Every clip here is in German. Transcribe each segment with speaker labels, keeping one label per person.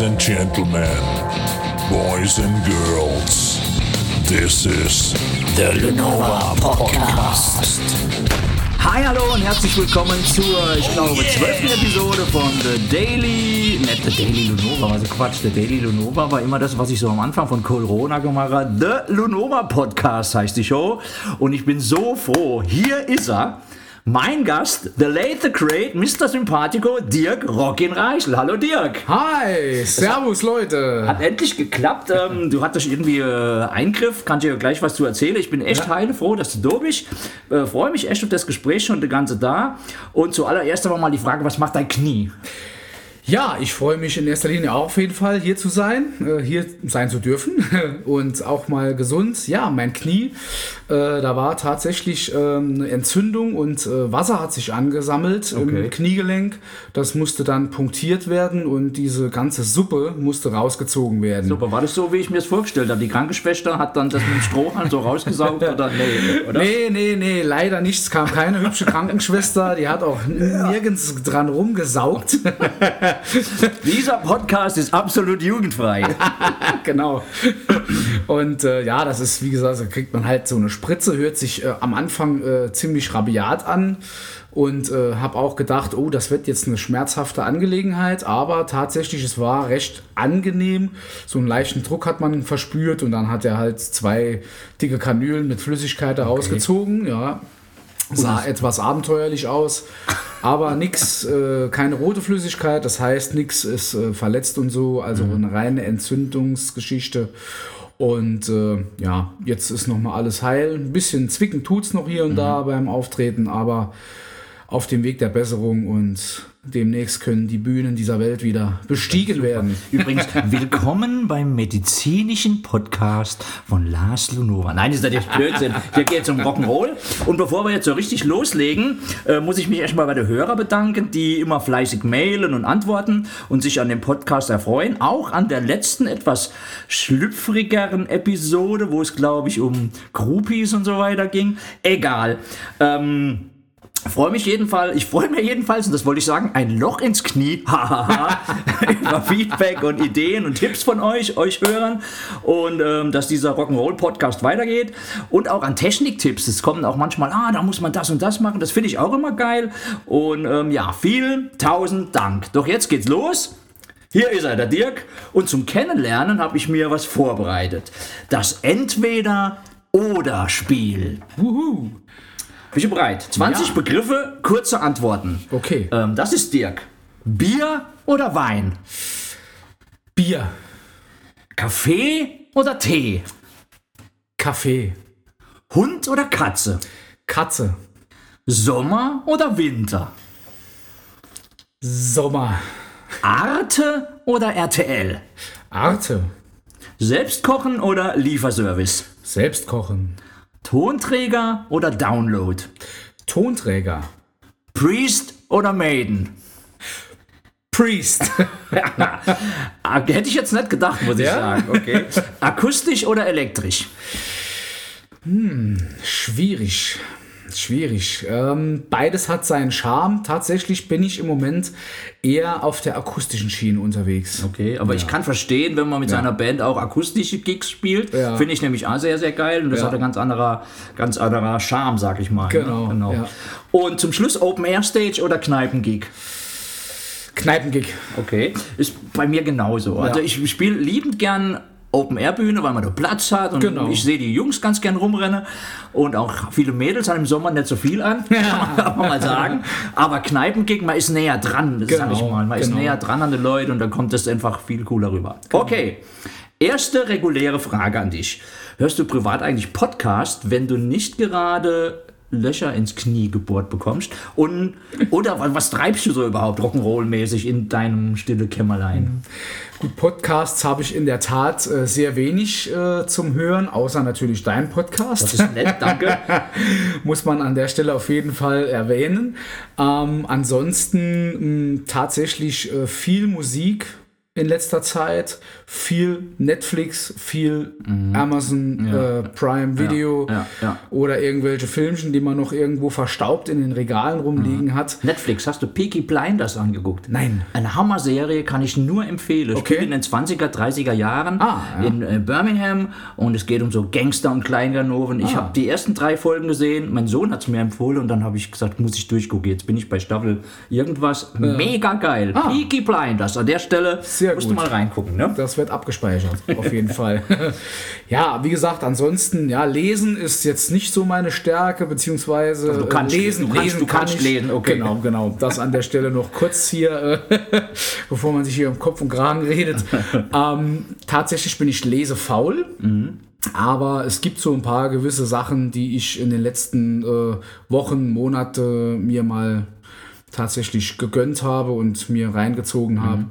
Speaker 1: Ladies and gentlemen, boys and girls, this is
Speaker 2: The Lenova Podcast.
Speaker 3: Hi, hallo und herzlich willkommen zur, ich glaube, zwölften Episode von The Daily, nicht The Daily Lunova, also Quatsch, The Daily Lunova war immer das, was ich so am Anfang von Corona gemacht habe. The Lunova Podcast heißt die Show und ich bin so froh, hier ist er. Mein Gast, the late, the great, Mr. Sympathico, Dirk Rockin Reichel. Hallo Dirk.
Speaker 4: Hi, servus Leute.
Speaker 3: Hat endlich geklappt. Ähm, du hattest irgendwie äh, Eingriff, kann dir gleich was zu erzählen. Ich bin echt
Speaker 4: Ja.
Speaker 3: heilefroh, dass du da bist. Äh, Freue mich echt auf das Gespräch schon die ganze da. Und zuallererst aber mal die Frage, was macht dein Knie?
Speaker 4: Ja, ich freue mich in erster Linie auch auf jeden Fall hier zu sein, äh, hier sein zu dürfen und auch mal gesund. Ja, mein Knie, äh, da war tatsächlich ähm, eine Entzündung und äh, Wasser hat sich angesammelt
Speaker 3: Okay.
Speaker 4: im Kniegelenk. Das musste dann punktiert werden und diese ganze Suppe musste rausgezogen werden.
Speaker 3: Super, war das so, wie ich mir es vorgestellt habe? Die Krankenschwester hat dann das mit dem Strohhalm so rausgesaugt oder nee? Oder?
Speaker 4: Nee, nee, nee, leider nicht. Es kam keine hübsche Krankenschwester, die hat auch nirgends dran rumgesaugt.
Speaker 3: Dieser Podcast ist absolut jugendfrei.
Speaker 4: genau. Und äh, ja, das ist, wie gesagt, da kriegt man halt so eine Spritze, hört sich äh, am Anfang äh, ziemlich rabiat an. Und äh, habe auch gedacht, oh, das wird jetzt eine schmerzhafte Angelegenheit. Aber tatsächlich, es war recht angenehm. So einen leichten Druck hat man verspürt. Und dann hat er halt zwei dicke Kanülen mit Flüssigkeit da rausgezogen. Ja, sah etwas abenteuerlich aus, aber nix, äh, keine rote Flüssigkeit, das heißt, nix ist äh, verletzt und so, also eine reine Entzündungsgeschichte. Und äh, ja, jetzt ist nochmal alles heil. Ein bisschen zwicken tut's noch hier und da beim Auftreten, aber auf dem Weg der Besserung und demnächst können die Bühnen dieser Welt wieder bestiegen werden.
Speaker 3: Übrigens, willkommen beim medizinischen Podcast von Lars Lunova. Nein, das ist natürlich Blödsinn. Hier geht es um Rock'n'Roll. Und bevor wir jetzt so richtig loslegen, äh, muss ich mich erstmal bei den Hörern bedanken, die immer fleißig mailen und antworten und sich an dem Podcast erfreuen. Auch an der letzten, etwas schlüpfrigeren Episode, wo es, glaube ich, um Groupies und so weiter ging. Egal. Ähm, Freue mich jedenfalls, ich freue mich jedenfalls, und das wollte ich sagen, ein Loch ins Knie, über Feedback und Ideen und Tipps von euch, euch Hörern und ähm, dass dieser Rock'n'Roll-Podcast weitergeht und auch an Techniktipps, es kommen auch manchmal, ah, da muss man das und das machen, das finde ich auch immer geil und ähm, ja, vielen tausend Dank. Doch jetzt geht's los. Hier ist er, der Dirk. Und zum Kennenlernen habe ich mir was vorbereitet. Das Entweder-Oder-Spiel.
Speaker 4: Wuhu.
Speaker 3: Bist du bereit? 20
Speaker 4: Ja.
Speaker 3: Begriffe, kurze Antworten.
Speaker 4: Okay.
Speaker 3: Ähm, das ist Dirk. Bier oder Wein?
Speaker 4: Bier,
Speaker 3: Kaffee oder Tee?
Speaker 4: Kaffee,
Speaker 3: Hund oder Katze?
Speaker 4: Katze,
Speaker 3: Sommer oder Winter?
Speaker 4: Sommer,
Speaker 3: Arte oder RTL?
Speaker 4: Arte,
Speaker 3: Selbstkochen oder Lieferservice?
Speaker 4: selbst kochen,
Speaker 3: Tonträger oder Download?
Speaker 4: Tonträger,
Speaker 3: Priest oder Maiden?
Speaker 4: Priest,
Speaker 3: Ah, Hätte ich jetzt nicht gedacht, muss ich
Speaker 4: Ja?
Speaker 3: sagen. Okay. Akustisch oder elektrisch?
Speaker 4: schwierig. Schwierig. Ähm, beides hat seinen Charme. Tatsächlich bin ich im Moment eher auf der akustischen Schiene unterwegs.
Speaker 3: Okay, aber ich kann verstehen, wenn man mit seiner Band auch akustische Gigs spielt.
Speaker 4: Ja.
Speaker 3: Finde ich nämlich auch sehr, sehr geil. Und das
Speaker 4: Ja.
Speaker 3: hat ein ganz anderer, ganz anderer Charme, sag ich mal.
Speaker 4: Genau,
Speaker 3: Ne?
Speaker 4: ja.
Speaker 3: Und zum Schluss Open Air Stage oder Kneipengig?
Speaker 4: Kneipengig.
Speaker 3: Okay. Ist bei mir genauso. Also ich spiele liebend gern Open Air Bühne, weil man da Platz hat und
Speaker 4: Genau.
Speaker 3: ich sehe die Jungs ganz gern rumrennen und auch viele Mädels haben im Sommer nicht so viel an, kann man mal sagen. Aber Kneipengig, man ist näher dran, sag ich
Speaker 4: Genau,
Speaker 3: mal. Man ist
Speaker 4: genau.
Speaker 3: näher dran an den Leuten und dann kommt das einfach viel cooler rüber. Okay. Erste reguläre Frage an dich. Hörst du privat eigentlich Podcast, wenn du nicht gerade Löcher ins Knie gebohrt bekommst? Und, oder wa- was treibst du so überhaupt Rock'n'Roll-mäßig in deinem stille Kämmerlein?
Speaker 4: Gut, Podcasts habe ich in der Tat äh, sehr wenig äh, zum Hören, außer natürlich dein Podcast.
Speaker 3: Das ist nett, danke.
Speaker 4: muss man an der Stelle auf jeden Fall erwähnen. Ähm, ansonsten mh, tatsächlich äh, viel Musik, in letzter Zeit. Viel Netflix, viel Amazon äh, Prime Video
Speaker 3: Mhm. ja, ja.
Speaker 4: oder irgendwelche Filmchen, die man noch irgendwo verstaubt in den Regalen rumliegen
Speaker 3: Mhm.
Speaker 4: hat.
Speaker 3: Netflix, hast du Peaky Blinders angeguckt?
Speaker 4: Nein.
Speaker 3: Eine Hammer-Serie kann ich nur empfehlen.
Speaker 4: Okay.
Speaker 3: Spielt in den 20er, 30er Jahren
Speaker 4: Ah, ja.
Speaker 3: in äh, Birmingham und es geht um so Gangster und Kleinganoven.
Speaker 4: Ah.
Speaker 3: Ich habe die ersten drei Folgen gesehen, mein Sohn hat es mir empfohlen und dann habe ich gesagt, muss ich durchgucken. Jetzt bin ich bei Staffel irgendwas. Mega geil. Peaky Blinders. An der Stelle
Speaker 4: Ah. Sehr
Speaker 3: musst
Speaker 4: gut.
Speaker 3: du mal reingucken. Ne?
Speaker 4: Das wird abgespeichert, auf jeden Fall. ja, wie gesagt, ansonsten, ja, lesen ist jetzt nicht so meine Stärke, beziehungsweise
Speaker 3: Also du kannst
Speaker 4: äh,
Speaker 3: lesen,
Speaker 4: lesen,
Speaker 3: du kannst-
Speaker 4: lesen
Speaker 3: du
Speaker 4: kann
Speaker 3: kannst
Speaker 4: ich.
Speaker 3: lesen, okay.
Speaker 4: Genau, genau. Das an der Stelle noch kurz hier, äh, bevor man sich hier um Kopf und Kragen redet. ähm, tatsächlich bin ich lesefaul. Aber es gibt so ein paar gewisse Sachen, die ich in den letzten äh, Wochen, Monate mir mal tatsächlich gegönnt habe und mir reingezogen habe.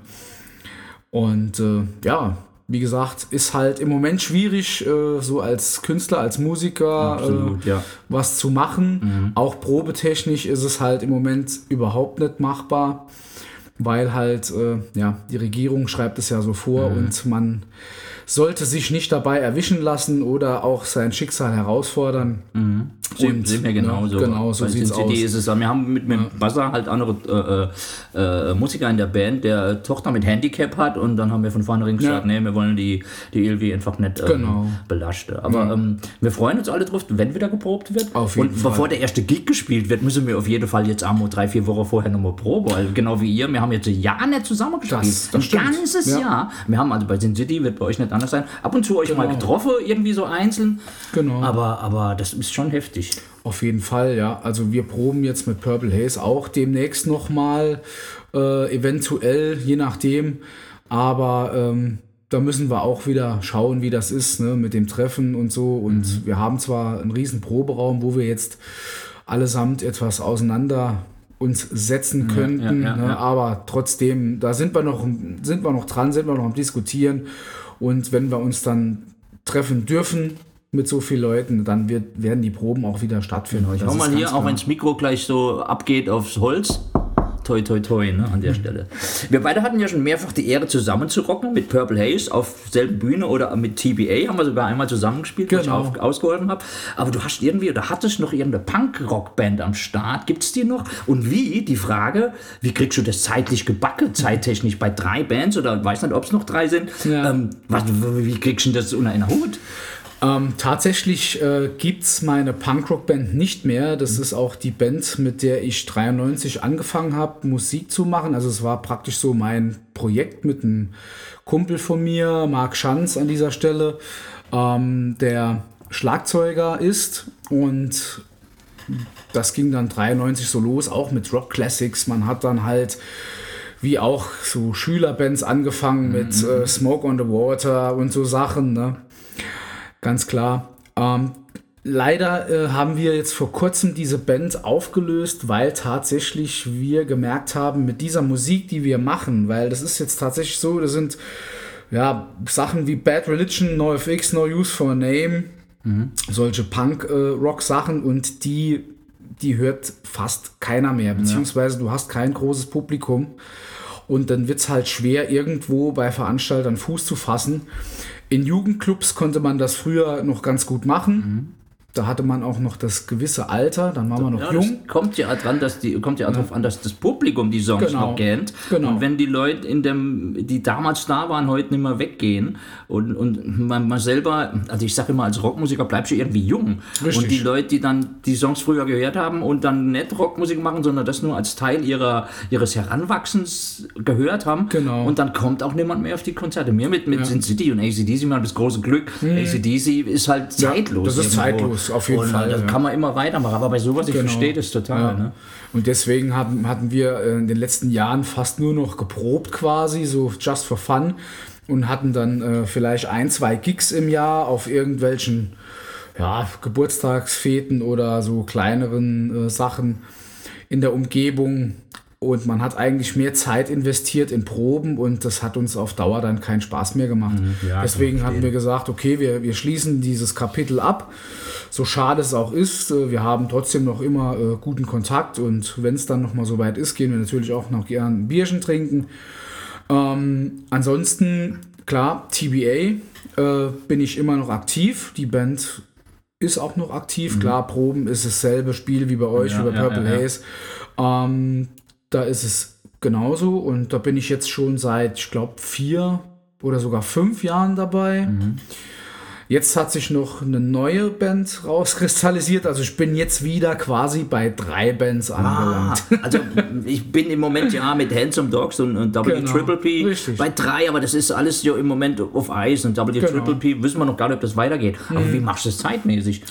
Speaker 4: Und äh, ja, wie gesagt, ist halt im Moment schwierig, äh, so als Künstler, als Musiker
Speaker 3: Absolut,
Speaker 4: äh,
Speaker 3: ja.
Speaker 4: was zu machen. Auch probetechnisch ist es halt im Moment überhaupt nicht machbar, weil halt, äh, ja, die Regierung schreibt es ja so vor und man sollte sich nicht dabei erwischen lassen oder auch sein Schicksal herausfordern.
Speaker 3: Sehen, sehen wir
Speaker 4: ne,
Speaker 3: genauso.
Speaker 4: genau, so
Speaker 3: Sin City
Speaker 4: aus.
Speaker 3: ist es, wir haben mit, mit Buzzer halt andere äh, äh, Musiker in der Band, der Tochter mit Handicap hat und dann haben wir von vornherein gesagt,
Speaker 4: Ja.
Speaker 3: nee, wir wollen die, die Ilvi einfach nicht ähm,
Speaker 4: Genau.
Speaker 3: belasten. Aber ähm, wir freuen uns alle drauf, wenn wieder geprobt wird.
Speaker 4: Auf jeden
Speaker 3: und
Speaker 4: Fall.
Speaker 3: bevor der erste Gig gespielt wird, müssen wir auf jeden Fall jetzt einmal drei, vier Wochen vorher nochmal proben, weil genau wie ihr, wir haben jetzt ein Jahr nicht zusammengespielt.
Speaker 4: Das- das
Speaker 3: ein
Speaker 4: stimmt.
Speaker 3: ganzes
Speaker 4: Ja.
Speaker 3: Jahr. Wir haben also bei Sin City, wird bei euch nicht anders sein, ab und zu euch mal getroffen, irgendwie so einzeln.
Speaker 4: Genau.
Speaker 3: Aber, aber das ist schon heftig.
Speaker 4: Auf jeden Fall, ja. Also wir proben jetzt mit Purple Haze auch demnächst nochmal, äh, eventuell, je nachdem. Aber ähm, da müssen wir auch wieder schauen, wie das ist ne, mit dem Treffen und so. Und
Speaker 3: Mhm.
Speaker 4: wir haben zwar einen riesen Proberaum, wo wir jetzt allesamt etwas auseinander uns setzen könnten,
Speaker 3: ja, ja,
Speaker 4: ne, aber trotzdem, da sind wir noch, sind wir noch dran, sind wir noch am Diskutieren. Und wenn wir uns dann treffen dürfen mit so vielen Leuten, dann wird, werden die Proben auch wieder stattfinden. Das
Speaker 3: Schau mal hier, auch
Speaker 4: klar.
Speaker 3: wenn das Mikro gleich so abgeht aufs Holz. Toi, toi, toi, ne, an der Stelle. Wir beide hatten ja schon mehrfach die Ehre, zusammen zu rocken mit Purple Haze auf selben Bühne oder mit TBA. Haben wir sogar einmal zusammengespielt, wo ich
Speaker 4: Genau.
Speaker 3: auf, ausgeholfen habe. Aber du hast irgendwie, oder hattest noch irgendeine Punk-Rock-Band am Start. Gibt es die noch? Und wie, die Frage, wie kriegst du das zeitlich gebacken, zeittechnisch bei drei Bands oder weiß nicht, ob es noch drei sind?
Speaker 4: Ja.
Speaker 3: Ähm, was, wie kriegst du das unter einen Hut?
Speaker 4: Ähm, tatsächlich äh, gibt es meine Punkrock-Band nicht mehr. Das ist auch die Band, mit der ich 93 angefangen habe, Musik zu machen. Also es war praktisch so mein Projekt mit einem Kumpel von mir, Marc Schanz an dieser Stelle, ähm, der Schlagzeuger ist. Und das ging dann 93 so los, auch mit Rock Classics. Man hat dann halt wie auch so Schülerbands angefangen mit äh, Smoke on the Water und so Sachen. Ne? Ganz klar. Ähm, leider äh, haben wir jetzt vor kurzem diese Band aufgelöst, weil tatsächlich wir gemerkt haben, mit dieser Musik, die wir machen, weil das ist jetzt tatsächlich so, das sind ja Sachen wie Bad Religion, NoFX, No Use for a Name, solche Punk-Rock-Sachen und die, die hört fast keiner mehr, beziehungsweise du hast kein großes Publikum. Und dann wird es halt schwer, irgendwo bei Veranstaltern Fuß zu fassen. In Jugendclubs konnte man das früher noch ganz gut machen. Da hatte man auch noch das gewisse Alter, dann war man noch
Speaker 3: Ja,
Speaker 4: jung.
Speaker 3: kommt ja dran, dass die kommt ja, darauf an, dass das Publikum die Songs
Speaker 4: Genau.
Speaker 3: noch kennt.
Speaker 4: Genau.
Speaker 3: Und wenn die Leute in dem, die damals da waren, heute nicht mehr weggehen und, und man, man selber, also ich sage immer, als Rockmusiker bleibst du irgendwie jung.
Speaker 4: Richtig.
Speaker 3: Und die Leute, die dann die Songs früher gehört haben und dann nicht Rockmusik machen, sondern das nur als Teil ihrer, ihres Heranwachsens gehört haben.
Speaker 4: Genau.
Speaker 3: Und dann kommt auch niemand mehr auf die Konzerte. Mir mit, mit Sin City und ACDC, man hat das große Glück. ACDC ist halt zeitlos.
Speaker 4: Mhm. das ist
Speaker 3: irgendwo.
Speaker 4: zeitlos, auf jeden
Speaker 3: und
Speaker 4: Fall,
Speaker 3: Das
Speaker 4: ja.
Speaker 3: kann man immer weitermachen. Aber bei sowas, ich
Speaker 4: Genau.
Speaker 3: verstehe das total.
Speaker 4: Ja.
Speaker 3: Ne?
Speaker 4: Und deswegen haben, hatten wir äh, in den letzten Jahren fast nur noch geprobt quasi, so just for fun. Und hatten dann äh, vielleicht ein, zwei Gigs im Jahr auf irgendwelchen ja, Geburtstagsfeten oder so kleineren äh, Sachen in der Umgebung. Und man hat eigentlich mehr Zeit investiert in Proben und das hat uns auf Dauer dann keinen Spaß mehr gemacht.
Speaker 3: ja,
Speaker 4: Deswegen hatten wir gesagt, okay, wir, wir schließen dieses Kapitel ab. So schade es auch ist, äh, wir haben trotzdem noch immer äh, guten Kontakt und wenn es dann nochmal so weit ist, gehen wir natürlich auch noch gern ein Bierchen trinken. Ähm, ansonsten, klar, TBA äh, bin ich immer noch aktiv. Die Band ist auch noch aktiv. Klar, Proben ist dasselbe Spiel wie bei euch,
Speaker 3: Mhm. Ja,
Speaker 4: wie bei Purple
Speaker 3: ja.
Speaker 4: Haze. Ähm, da ist es genauso und da bin ich jetzt schon seit, ich glaube, vier oder sogar fünf Jahren dabei.
Speaker 3: Mhm.
Speaker 4: Jetzt hat sich noch eine neue Band rauskristallisiert. Also ich bin jetzt wieder quasi bei drei Bands
Speaker 3: Ah,
Speaker 4: angelangt.
Speaker 3: also ich bin im Moment ja mit Handsome Dogs und, und W
Speaker 4: Genau,
Speaker 3: Triple P
Speaker 4: richtig.
Speaker 3: bei drei, aber das ist alles ja im Moment auf Eis und W
Speaker 4: Genau. Mhm.
Speaker 3: Triple P wissen wir noch gar nicht, ob das weitergeht. Aber wie machst du das zeitmäßig?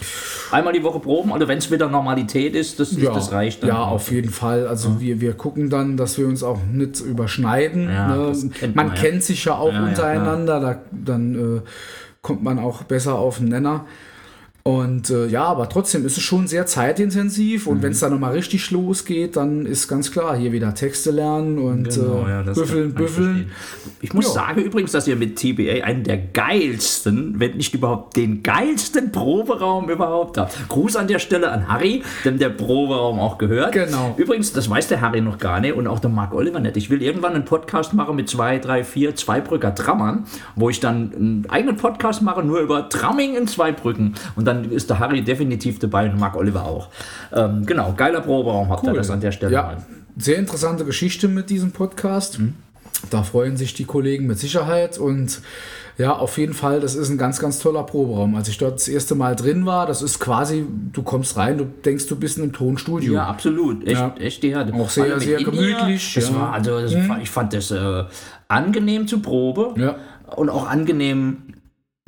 Speaker 3: Einmal die Woche proben, also wenn es wieder Normalität ist, das, das reicht dann.
Speaker 4: Ja, auf jeden Fall. Also wir, wir gucken dann, dass wir uns auch nicht überschneiden.
Speaker 3: Ja,
Speaker 4: ne?
Speaker 3: kennt
Speaker 4: man
Speaker 3: man, ja.
Speaker 4: kennt sich ja auch
Speaker 3: Ja, ja,
Speaker 4: untereinander, da, dann äh, kommt man auch besser auf den Nenner. Und äh, ja, aber trotzdem ist es schon sehr zeitintensiv und
Speaker 3: Mhm.
Speaker 4: wenn es dann nochmal richtig losgeht, dann ist ganz klar, hier wieder Texte lernen und
Speaker 3: Genau,
Speaker 4: äh,
Speaker 3: ja,
Speaker 4: büffeln,
Speaker 3: ich
Speaker 4: büffeln.
Speaker 3: verstehen. Ich muss
Speaker 4: Ja.
Speaker 3: sagen übrigens, dass ihr mit TBA einen der geilsten, wenn nicht überhaupt den geilsten Proberaum überhaupt habt. Gruß an der Stelle an Harry, dem der Proberaum auch gehört.
Speaker 4: Genau.
Speaker 3: Übrigens, das weiß der Harry noch gar nicht und auch der Mark Oliver nicht. Ich will irgendwann einen Podcast machen mit zwei, drei, vier Zweibrücker Trammern, wo ich dann einen eigenen Podcast mache, nur über Tramming in Zweibrücken. Und dann ist der Harry definitiv dabei und Mark Oliver auch. Ähm, genau, geiler Proberaum habt ihr das an der Stelle.
Speaker 4: Ja,
Speaker 3: mal.
Speaker 4: sehr interessante Geschichte mit diesem Podcast.
Speaker 3: Mhm.
Speaker 4: Da freuen sich die Kollegen mit Sicherheit und ja, auf jeden Fall, das ist ein ganz, ganz toller Proberaum. Als ich dort das erste Mal drin war, das ist quasi, du kommst rein, du denkst, du bist in einem Tonstudio.
Speaker 3: Ja, absolut. Echt,
Speaker 4: Ja.
Speaker 3: echt ja.
Speaker 4: Auch sehr, sehr gemütlich, ja.
Speaker 3: War, also, das war, ich fand das äh, angenehm zu Probe
Speaker 4: Ja.
Speaker 3: und auch angenehm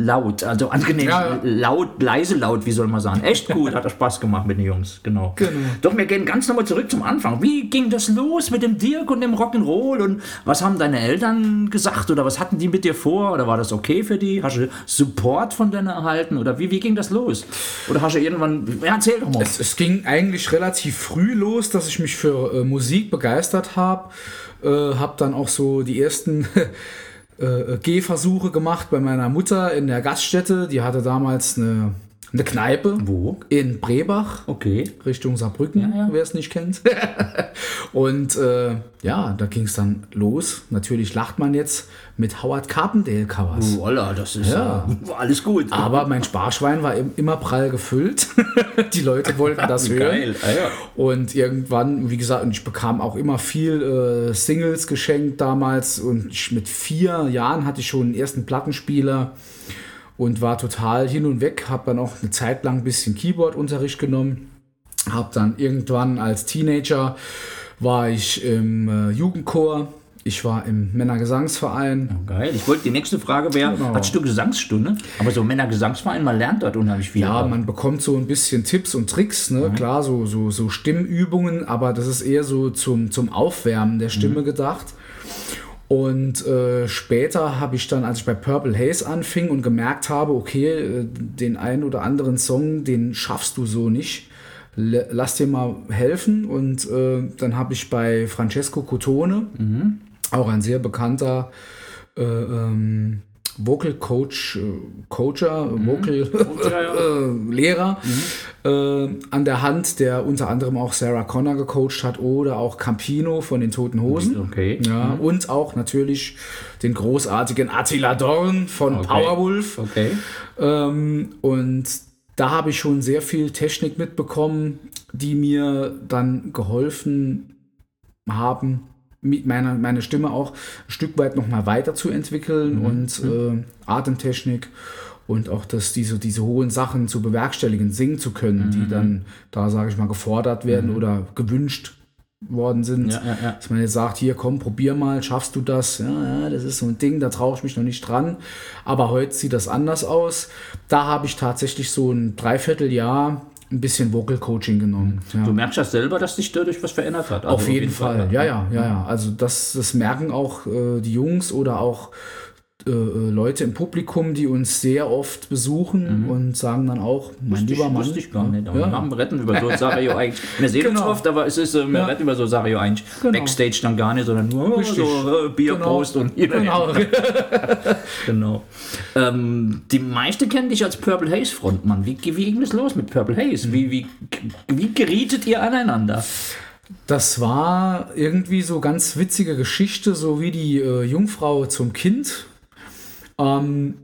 Speaker 3: laut. Also angenehm
Speaker 4: Ja.
Speaker 3: laut, leise laut, wie soll man sagen. Echt gut, hat Spaß gemacht mit den Jungs, genau.
Speaker 4: Genau.
Speaker 3: Doch, wir gehen ganz nochmal zurück zum Anfang. Wie ging das los mit dem Dirk und dem Rock'n'Roll und was haben deine Eltern gesagt oder was hatten die mit dir vor oder war das okay für die? Hast du Support von denen erhalten oder wie, wie ging das los? Oder hast du irgendwann, ja, erzähl doch mal.
Speaker 4: Es, es ging eigentlich relativ früh los, dass ich mich für äh, Musik begeistert habe. Äh, habe dann auch so die ersten äh, Gehversuche gemacht bei meiner Mutter in der Gaststätte. Die hatte damals eine, eine Kneipe
Speaker 3: Wo?
Speaker 4: in Brebach.
Speaker 3: Okay.
Speaker 4: Richtung Saarbrücken,
Speaker 3: Ja, ja.
Speaker 4: wer es nicht kennt. und äh, ja, da ging es dann los. Natürlich lacht man jetzt mit Howard Carpendale Covers.
Speaker 3: Voila, das ist
Speaker 4: Ja.
Speaker 3: äh, alles gut.
Speaker 4: Aber mein Sparschwein war im- immer prall gefüllt. Die Leute wollten das hören.
Speaker 3: Ah, ja.
Speaker 4: Und irgendwann, wie gesagt, und ich bekam auch immer viel äh, Singles geschenkt damals. Und ich, mit vier Jahren hatte ich schon einen ersten Plattenspieler und war total hin und weg. Habe dann auch eine Zeit lang ein bisschen Keyboard-Unterricht genommen. Habe dann irgendwann als Teenager war ich im äh, Jugendchor. Ich war im Männergesangsverein.
Speaker 3: Geil. Ich wollte, die nächste Frage wäre,
Speaker 4: Genau.
Speaker 3: hattest du Gesangsstunde? Aber so Männergesangsverein, man lernt dort unheimlich viel.
Speaker 4: Ja, man bekommt so ein bisschen Tipps und Tricks, ne? Klar, so, so, so Stimmübungen, aber das ist eher so zum, zum Aufwärmen der Stimme gedacht. Und äh, später habe ich dann, als ich bei Purple Haze anfing und gemerkt habe, okay, äh, den einen oder anderen Song, den schaffst du so nicht. Lass dir mal helfen. Und äh, dann habe ich bei Francesco Cotone, auch ein sehr bekannter äh, ähm, Vocal Coach, äh, Coacher, Vocal äh, Lehrer äh, an der Hand, der unter anderem auch Sarah Connor gecoacht hat oder auch Campino von den Toten Hosen.
Speaker 3: Okay.
Speaker 4: Ja, und auch natürlich den großartigen Attila Dorn von
Speaker 3: Okay.
Speaker 4: Powerwolf.
Speaker 3: Okay.
Speaker 4: Ähm, und da habe ich schon sehr viel Technik mitbekommen, die mir dann geholfen haben, mit meiner meine Stimme auch ein Stück weit nochmal weiterzuentwickeln und äh, Atemtechnik und auch das, diese, diese hohen Sachen zu bewerkstelligen, singen zu können, die dann da, sage ich mal, gefordert werden oder gewünscht worden sind.
Speaker 3: Ja, ja, ja.
Speaker 4: Dass man jetzt sagt, hier komm, probier mal, schaffst du das? Ja, ja, das ist so ein Ding, da traue ich mich noch nicht dran. Aber heute sieht das anders aus. Da habe ich tatsächlich so ein Dreivierteljahr ein bisschen Vocal Coaching genommen. Ja.
Speaker 3: Du merkst ja selber, dass sich dadurch was verändert hat. Also
Speaker 4: Auf jeden Fall, ja, ja, ja, ja. Also das, das merken auch äh, die Jungs oder auch äh, äh, Leute im Publikum, die uns sehr oft besuchen und sagen dann auch, mein
Speaker 3: Wusste ich,
Speaker 4: lieber Mann.
Speaker 3: wusste ich gar nicht. Aber
Speaker 4: Ja.
Speaker 3: wir retten über so Sachen ja eigentlich. Wir sehen uns
Speaker 4: Genau.
Speaker 3: oft, aber es ist, äh, wir
Speaker 4: Ja.
Speaker 3: retten über so Sachen ja eigentlich
Speaker 4: Genau.
Speaker 3: Backstage dann gar nicht, sondern nur
Speaker 4: Richtig.
Speaker 3: so äh, Bierpost und
Speaker 4: Genau.
Speaker 3: Genau. Ähm, die meisten kennen dich als Purple Haze Frontmann. Wie, wie ging das los mit Purple Haze? Wie, wie, wie gerietet ihr aneinander?
Speaker 4: Das war irgendwie so ganz witzige Geschichte, so wie die äh, Jungfrau zum Kind. Ähm,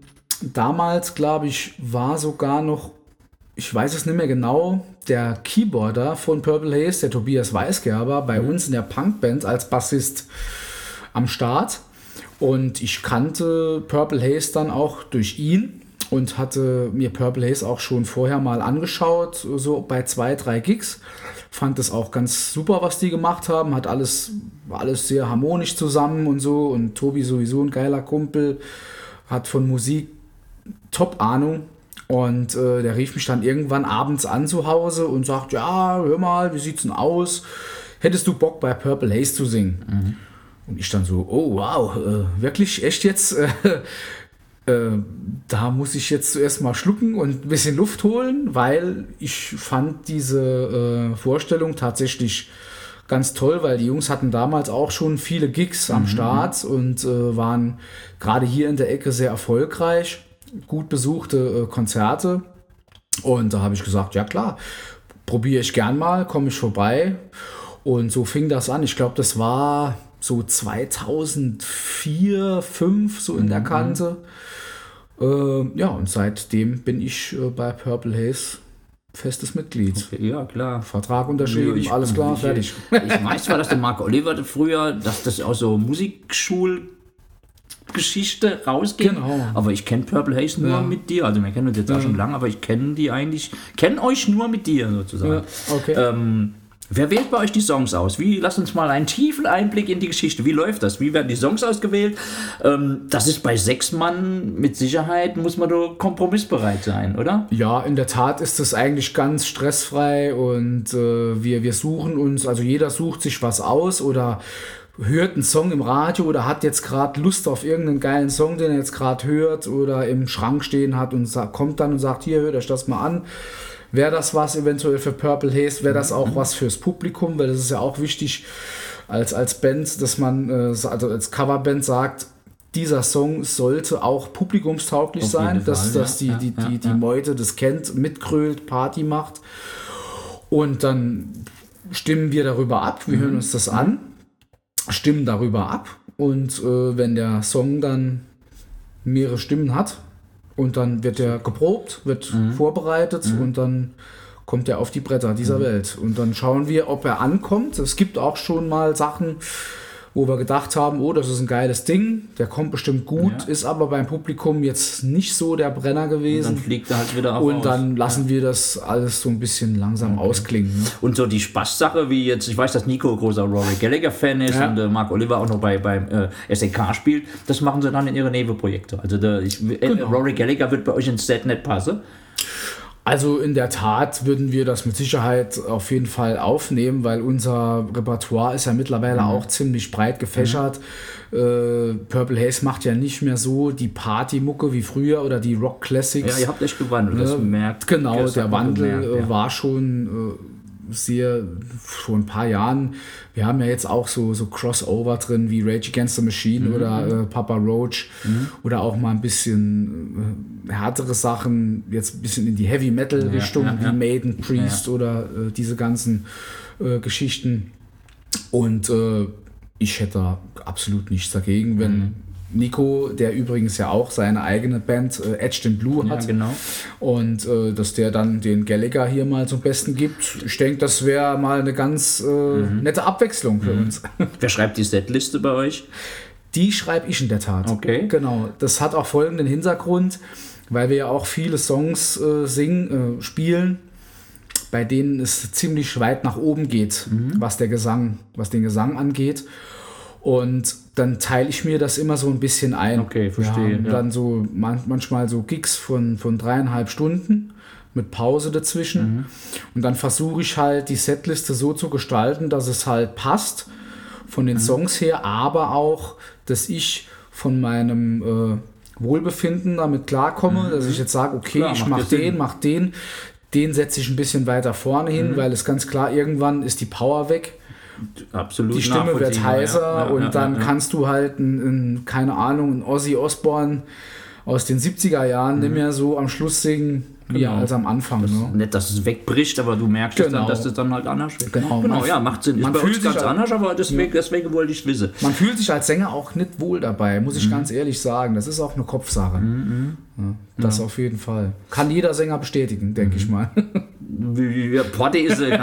Speaker 4: damals, glaube ich, war sogar noch, ich weiß es nicht mehr genau, der Keyboarder von Purple Haze, der Tobias Weisgerber, bei uns in der Punkband als Bassist am Start. Und ich kannte Purple Haze dann auch durch ihn und hatte mir Purple Haze auch schon vorher mal angeschaut, so bei zwei, drei Gigs. Fand es auch ganz super, was die gemacht haben. Hat alles, war alles sehr harmonisch zusammen und so. Und Tobi sowieso ein geiler Kumpel, hat von Musik top Ahnung. Und äh, der rief mich dann irgendwann abends an zu Hause und sagt, ja, hör mal, wie sieht's denn aus? Hättest du Bock bei Purple Haze zu singen? Und ich dann so, oh wow, äh, wirklich, echt jetzt? Äh, da muss ich jetzt zuerst mal schlucken und ein bisschen Luft holen, weil ich fand diese äh, Vorstellung tatsächlich ganz toll, weil die Jungs hatten damals auch schon viele Gigs am Start und äh, waren gerade hier in der Ecke sehr erfolgreich, gut besuchte äh, Konzerte. Und da habe ich gesagt, ja klar, probiere ich gern mal, komme ich vorbei. Und so fing das an. Ich glaube, das war so 2004, 2005 so in der Kante. Äh, ja, und seitdem bin ich äh, bei Purple Haze festes Mitglied.
Speaker 3: Ja, klar.
Speaker 4: Vertrag unterschrieben,
Speaker 3: Ich-
Speaker 4: alles klar,
Speaker 3: ich,
Speaker 4: fertig.
Speaker 3: Ich weiß zwar, dass der Marc Oliver früher, dass das aus so Musikschulgeschichte rausging,
Speaker 4: Genau.
Speaker 3: aber ich kenne Purple Haze nur
Speaker 4: Ja.
Speaker 3: mit dir. Also wir kennen uns jetzt auch schon lange, aber ich kenne die eigentlich, kenne euch nur mit dir sozusagen.
Speaker 4: Ja, okay.
Speaker 3: Ähm, wer wählt bei euch die Songs aus? Wie, lass uns mal einen tiefen Einblick in die Geschichte. Wie läuft das? Wie werden die Songs ausgewählt? Ähm, das ist bei sechs Mann mit Sicherheit, muss man da kompromissbereit sein, oder?
Speaker 4: Ja, in der Tat ist es eigentlich ganz stressfrei und äh, wir, wir suchen uns, also jeder sucht sich was aus oder hört einen Song im Radio oder hat jetzt gerade Lust auf irgendeinen geilen Song, den er jetzt gerade hört oder im Schrank stehen hat und kommt dann und sagt, hier, hört euch das mal an. Wäre das was eventuell für Purple Haze, wäre das auch was fürs Publikum, weil das ist ja auch wichtig als, als Band, dass man, äh, also als Coverband sagt, dieser Song sollte auch publikumstauglich
Speaker 3: Auf
Speaker 4: sein, dass,
Speaker 3: Fall,
Speaker 4: dass die,
Speaker 3: ja,
Speaker 4: die,
Speaker 3: ja,
Speaker 4: die,
Speaker 3: ja,
Speaker 4: die
Speaker 3: ja.
Speaker 4: Meute das kennt, mitgrölt, Party macht. Und dann stimmen wir darüber ab, wir hören uns das an, stimmen darüber ab. Und äh, wenn der Song dann mehrere Stimmen hat, und dann wird er geprobt, wird vorbereitet und dann kommt er auf die Bretter dieser Welt. Und dann schauen wir, ob er ankommt. Es gibt auch schon mal Sachen, wo wir gedacht haben, oh, das ist ein geiles Ding, der kommt bestimmt gut,
Speaker 3: Ja.
Speaker 4: ist aber beim Publikum jetzt nicht so der Brenner
Speaker 3: Dann
Speaker 4: gewesen.
Speaker 3: fliegt er halt wieder auf.
Speaker 4: Und dann lassen wir das alles so ein bisschen langsam ausklingen. Ne?
Speaker 3: Und so die Spaßsache, wie jetzt, ich weiß, dass Nico großer Rory Gallagher-Fan ist
Speaker 4: Ja.
Speaker 3: und äh, Mark Oliver auch noch bei, beim äh, SNK spielt, das machen sie dann in ihre Nebenprojekte. Also der, ich, äh,
Speaker 4: Genau.
Speaker 3: Rory Gallagher wird bei euch ins Set nicht passen.
Speaker 4: Also in der Tat würden wir das mit Sicherheit auf jeden Fall aufnehmen, weil unser Repertoire ist ja mittlerweile
Speaker 3: Mhm.
Speaker 4: auch ziemlich breit gefächert. Äh, Purple Haze macht ja nicht mehr so die Partymucke wie früher oder die Rock Classics.
Speaker 3: Ja, ihr habt euch gewandelt, das
Speaker 4: Ne?
Speaker 3: merkt.
Speaker 4: Genau,
Speaker 3: das
Speaker 4: der Wandel
Speaker 3: gemerkt,
Speaker 4: äh,
Speaker 3: ja.
Speaker 4: war schon sehr, vor ein paar Jahren. Wir haben ja jetzt auch so, so Crossover drin wie Rage Against the Machine
Speaker 3: Mhm,
Speaker 4: oder äh, Papa Roach oder auch mal ein bisschen äh, härtere Sachen, jetzt ein bisschen in die Heavy Metal Richtung
Speaker 3: ja, ja.
Speaker 4: wie Maiden, Priest oder äh, diese ganzen äh, Geschichten. Und äh, ich hätte da absolut nichts dagegen, wenn
Speaker 3: Mhm.
Speaker 4: Nico, der übrigens ja auch seine eigene Band äh, Edged in Blue
Speaker 3: Ja,
Speaker 4: hat,
Speaker 3: genau.
Speaker 4: und äh, dass der dann den Gallagher hier mal zum Besten gibt. Ich denke, das wäre mal eine ganz äh,
Speaker 3: Mhm.
Speaker 4: nette Abwechslung für uns.
Speaker 3: Wer schreibt die Setliste bei euch?
Speaker 4: Die schreibe ich in der Tat.
Speaker 3: Okay.
Speaker 4: Genau. Das hat auch folgenden Hintergrund, weil wir ja auch viele Songs äh, singen, äh, spielen, bei denen es ziemlich weit nach oben geht,
Speaker 3: Mhm.
Speaker 4: was der Gesang, was den Gesang angeht. Und dann teile ich mir das immer so ein bisschen ein.
Speaker 3: Okay, verstehe,
Speaker 4: Wir haben
Speaker 3: ja.
Speaker 4: dann so man, manchmal so Gigs von, von dreieinhalb Stunden mit Pause dazwischen.
Speaker 3: Mhm.
Speaker 4: Und dann versuche ich halt die Setliste so zu gestalten, dass es halt passt von
Speaker 3: Mhm.
Speaker 4: den Songs her, aber auch, dass ich von meinem äh, Wohlbefinden damit klarkomme, dass ich jetzt sage, okay,
Speaker 3: Mhm. Klar,
Speaker 4: ich mache
Speaker 3: Sinn.
Speaker 4: den, mache den, den setze ich ein bisschen weiter vorne hin,
Speaker 3: Mhm.
Speaker 4: weil es ganz klar, irgendwann ist die Power weg
Speaker 3: Absolut.
Speaker 4: die Stimme wird heißer
Speaker 3: ja. Ja,
Speaker 4: und
Speaker 3: ja,
Speaker 4: dann
Speaker 3: ja, ja.
Speaker 4: kannst du halt, ein, ein, keine Ahnung, ein Ozzy Osbourne aus den 70er Jahren nicht mehr so am Schluss singen, wie
Speaker 3: Genau.
Speaker 4: als am Anfang. Ne?
Speaker 3: Nicht, dass es wegbricht, aber du merkst
Speaker 4: Genau.
Speaker 3: dann, dass es dann halt anders wird.
Speaker 4: Genau,
Speaker 3: genau
Speaker 4: man-
Speaker 3: ja, macht Sinn. Ist
Speaker 4: man
Speaker 3: uns
Speaker 4: fühlt sich
Speaker 3: ganz
Speaker 4: halt-
Speaker 3: anders, aber deswegen, deswegen wollte ich es wissen.
Speaker 4: Man fühlt sich als Sänger auch nicht wohl dabei, muss ich ganz ehrlich sagen. Das ist auch eine Kopfsache. Ja, das auf jeden Fall. Kann jeder Sänger bestätigen, denke ich mal.
Speaker 3: Ja, Porti ist, äh,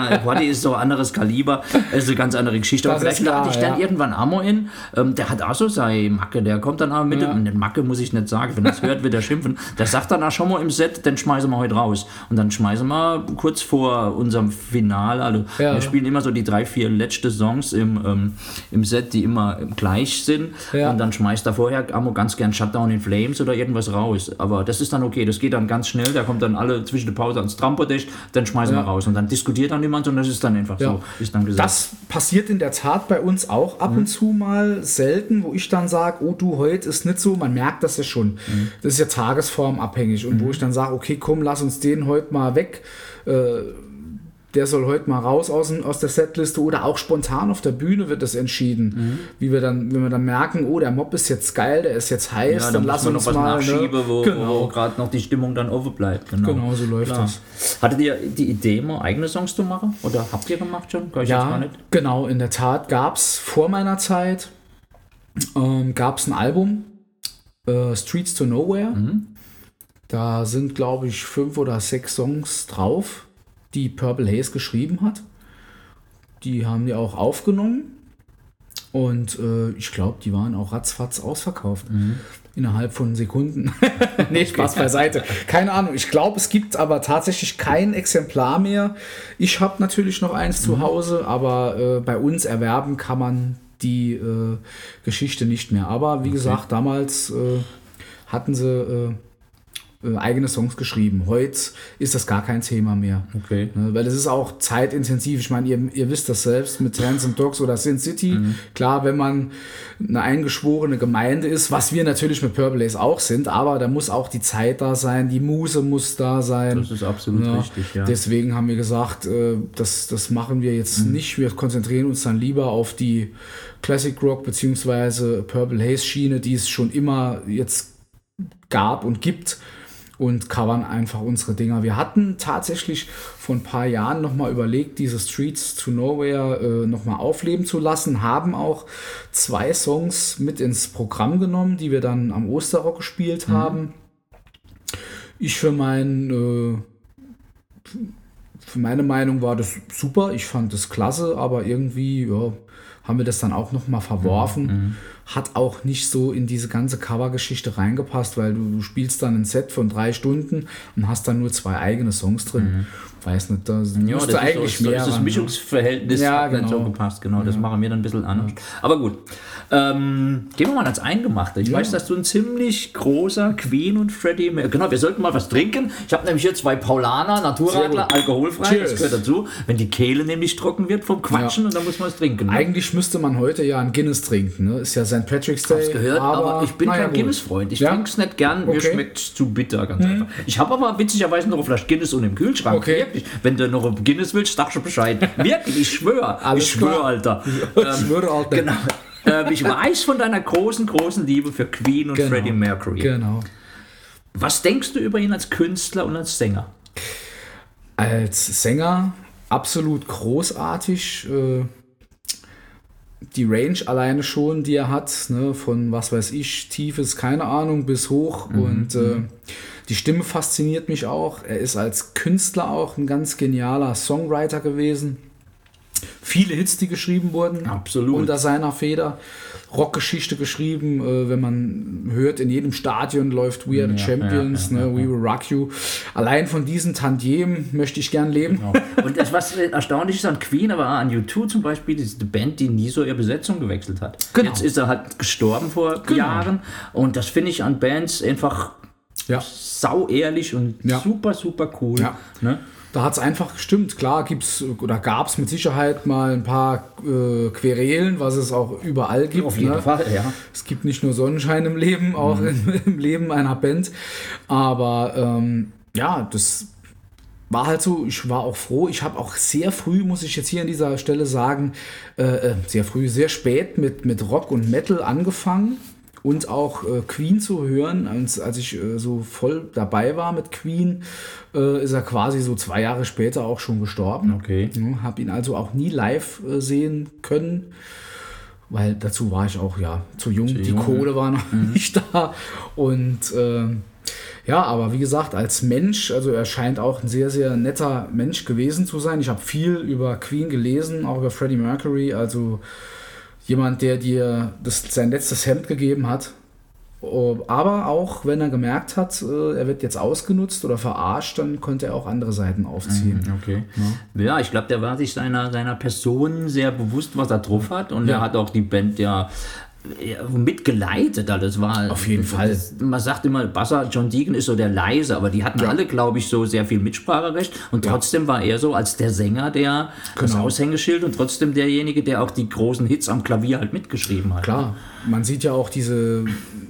Speaker 3: ist so ein anderes Kaliber, ist eine ganz andere Geschichte. Aber
Speaker 4: Das
Speaker 3: vielleicht
Speaker 4: ist klar,
Speaker 3: lade ich dann
Speaker 4: ja.
Speaker 3: irgendwann Ammo in. Ähm, der hat auch so seine Macke, der kommt dann auch mit.
Speaker 4: Ja.
Speaker 3: dem Macke muss ich nicht sagen, wenn er es hört, wird er schimpfen. Der sagt dann auch schon mal im Set, dann schmeißen wir heute raus. Und dann schmeißen wir kurz vor unserem Finale, also
Speaker 4: Ja.
Speaker 3: wir spielen immer so die drei, vier letzte Songs im, ähm, im Set, die immer gleich sind.
Speaker 4: Ja.
Speaker 3: Und dann schmeißt er vorher Ammo ganz gern Shutdown in Flames oder irgendwas raus. Aber das ist dann okay, das geht dann ganz schnell. Da kommt dann alle zwischen der Pause ans Trampodecht, dann schmeißen
Speaker 4: Ja.
Speaker 3: wir raus. Und dann diskutiert dann niemand und das ist dann einfach
Speaker 4: Ja.
Speaker 3: so, ist dann gesagt.
Speaker 4: Das passiert in der Tat bei uns auch ab und zu mal selten, wo ich dann sage, oh du, heute ist nicht so. Man merkt das ja schon. Das ist ja tagesformabhängig. Und wo ich dann sage, okay, komm, lass uns den heute mal weg. Äh, der soll heute mal raus aus, aus der Setliste oder auch spontan auf der Bühne wird das entschieden. Wie wir dann, wenn wir dann merken, oh, der Mob ist jetzt geil, der ist jetzt heiß,
Speaker 3: ja,
Speaker 4: dann
Speaker 3: dann
Speaker 4: lass uns
Speaker 3: noch was
Speaker 4: mal.
Speaker 3: nachschieben,
Speaker 4: ne?
Speaker 3: wo,
Speaker 4: genau.
Speaker 3: wo gerade noch die Stimmung dann offen bleibt. Genau,
Speaker 4: Genau, so läuft
Speaker 3: Klar.
Speaker 4: das.
Speaker 3: Hattet ihr die Idee, mal eigene Songs zu machen? Oder habt ihr gemacht schon? Kann ich jetzt gar
Speaker 4: Ja,
Speaker 3: nicht.
Speaker 4: genau, in der Tat gab es vor meiner Zeit ähm, gab es ein Album, äh, Streets to Nowhere.
Speaker 3: Mhm.
Speaker 4: Da sind, glaube ich, fünf oder sechs Songs drauf, die Purple Haze geschrieben hat. Die haben die auch aufgenommen. Und äh, ich glaube, die waren auch ratzfatz ausverkauft.
Speaker 3: Mhm.
Speaker 4: Innerhalb von Sekunden. nee, Spaß beiseite. Keine Ahnung. Ich glaube, es gibt aber tatsächlich kein Exemplar mehr. Ich habe natürlich noch eins
Speaker 3: Mhm.
Speaker 4: zu Hause, aber äh, bei uns erwerben kann man die äh, Geschichte nicht mehr. Aber wie gesagt, damals äh, hatten sie äh, eigene Songs geschrieben. Heute ist das gar kein Thema mehr.
Speaker 3: Okay.
Speaker 4: Ne, Weil es ist auch zeitintensiv. Ich meine, ihr, ihr wisst das selbst mit Handsome Dogs oder Sin City. Klar, wenn man eine eingeschworene Gemeinde ist, was wir natürlich mit Purple Haze auch sind, aber da muss auch die Zeit da sein, die Muse muss da sein.
Speaker 3: Das ist absolut
Speaker 4: Ja,
Speaker 3: richtig, ja.
Speaker 4: Deswegen haben wir gesagt, äh, das, das machen wir jetzt nicht. Wir konzentrieren uns dann lieber auf die Classic Rock bzw. Purple Haze Schiene, die es schon immer jetzt gab und gibt und covern einfach unsere Dinger. Wir hatten tatsächlich vor ein paar Jahren nochmal überlegt, diese Streets to Nowhere äh, nochmal aufleben zu lassen, haben auch zwei Songs mit ins Programm genommen, die wir dann am Osterrock gespielt haben. Ich für mein, äh, für meine Meinung war das super. Ich fand das klasse, aber irgendwie ja, haben wir das dann auch noch mal verworfen. Hat auch nicht so in diese ganze Cover-Geschichte reingepasst, weil du, du spielst dann ein Set von drei Stunden und hast dann nur zwei eigene Songs drin. Weiß nicht, da
Speaker 3: Ja,
Speaker 4: müsste
Speaker 3: das
Speaker 4: eigentlich
Speaker 3: ist so,
Speaker 4: mehr
Speaker 3: das, das
Speaker 4: ne?
Speaker 3: Mischungsverhältnis
Speaker 4: Ja,
Speaker 3: nicht so
Speaker 4: genau.
Speaker 3: gepasst. Genau, das machen wir dann ein bisschen anders. Aber gut. Ähm, gehen wir mal ans Eingemachte. Ich
Speaker 4: Ja.
Speaker 3: weiß, dass du ein ziemlich großer Queen und Freddie Mer- Genau, wir sollten mal was trinken. Ich habe nämlich hier zwei Paulaner, Naturradler, alkoholfrei. Das
Speaker 4: Cheers.
Speaker 3: gehört dazu. Wenn die Kehle nämlich trocken wird vom Quatschen,
Speaker 4: Ja.
Speaker 3: und dann muss man es trinken. Ne?
Speaker 4: Eigentlich müsste man heute ja ein Guinness trinken. Ne? Ist ja St. Patrick's Day.
Speaker 3: Das gehört, aber, ich bin kein. Guinness-Freund. Ich
Speaker 4: Ja?
Speaker 3: trinke es nicht gern. Mir
Speaker 4: Okay. Mhm.
Speaker 3: schmeckt es zu bitter, ganz einfach. Ich habe aber witzigerweise noch eine Flasche Guinness und im Kühlschrank.
Speaker 4: Okay.
Speaker 3: Wirklich. Wenn du noch ein Guinness willst, sag schon Bescheid. Wirklich, ich schwöre. Ich schwöre. Alter.
Speaker 4: Ich schwöre, Alter.
Speaker 3: Genau. Ähm, ich weiß von deiner großen, großen Liebe für Queen und
Speaker 4: Genau.
Speaker 3: Freddie Mercury.
Speaker 4: Genau.
Speaker 3: Was denkst du über ihn als Künstler und als Sänger?
Speaker 4: Als Sänger absolut großartig. Äh, die Range alleine schon, die er hat, ne, von was weiß ich, tiefes, keine Ahnung, bis hoch. Und äh, die Stimme fasziniert mich auch. Er ist als Künstler auch ein ganz genialer Songwriter gewesen. Viele Hits, die geschrieben wurden.
Speaker 3: Absolut.
Speaker 4: Unter seiner Feder. Rockgeschichte geschrieben. Äh, wenn man hört, in jedem Stadion läuft We Are the
Speaker 3: Ja,
Speaker 4: Champions,
Speaker 3: ja, ja,
Speaker 4: ne, We Will Rock You. Allein von diesen Tantiemen möchte ich gern leben.
Speaker 3: Und das, was erstaunlich ist an Queen, aber auch an U2 zum Beispiel, das ist eine Band, die nie so ihre Besetzung gewechselt hat.
Speaker 4: Genau.
Speaker 3: Jetzt ist er halt gestorben vor Jahren und das finde ich an Bands einfach
Speaker 4: Ja.
Speaker 3: sau ehrlich und
Speaker 4: Ja.
Speaker 3: super, super cool.
Speaker 4: Ja.
Speaker 3: Ne?
Speaker 4: Da hat es einfach gestimmt. Klar gibt's oder gab es mit Sicherheit mal ein paar äh, Querelen, was es auch überall gibt.
Speaker 3: Auf jeden
Speaker 4: ne?
Speaker 3: Fall, ja.
Speaker 4: Es gibt nicht nur Sonnenschein im Leben, auch
Speaker 3: Mhm.
Speaker 4: im, im Leben einer Band. Aber ähm, ja, das war halt so, ich war auch froh. Ich habe auch sehr früh, muss ich jetzt hier an dieser Stelle sagen, äh, äh, sehr früh, sehr spät mit, mit Rock und Metal angefangen. Und auch äh, Queen zu hören. Als, als ich äh, so voll dabei war mit Queen, äh, ist er quasi so zwei Jahre später auch schon gestorben.
Speaker 3: Okay.
Speaker 4: Ja, Habe ihn also auch nie live äh, sehen können. Weil dazu war ich auch ja zu jung, die
Speaker 3: jung,
Speaker 4: Kohle war noch nicht da. Und ähm, ja, aber wie gesagt, als Mensch, also er scheint auch ein sehr, sehr netter Mensch gewesen zu sein. Ich habe viel über Queen gelesen, auch über Freddie Mercury, also jemand, der dir das, sein letztes Hemd gegeben hat. Aber auch wenn er gemerkt hat, äh, er wird jetzt ausgenutzt oder verarscht, dann konnte er auch andere Seiten aufziehen.
Speaker 3: Okay. Ja, ich glaube, der war sich seiner, seiner Person sehr bewusst, was er drauf hat. Und
Speaker 4: Ja.
Speaker 3: er hat auch die Band ja, mitgeleitet. Das war
Speaker 4: Auf jeden Fall.
Speaker 3: Das, man sagt immer, Basser, John Deacon ist so der Leise, aber die hatten alle, glaube ich, so sehr viel Mitspracherecht. Und trotzdem war er so als der Sänger, der das
Speaker 4: Genau.
Speaker 3: Aushängeschild und trotzdem derjenige, der auch die großen Hits am Klavier halt mitgeschrieben hat.
Speaker 4: Klar, man sieht ja auch diese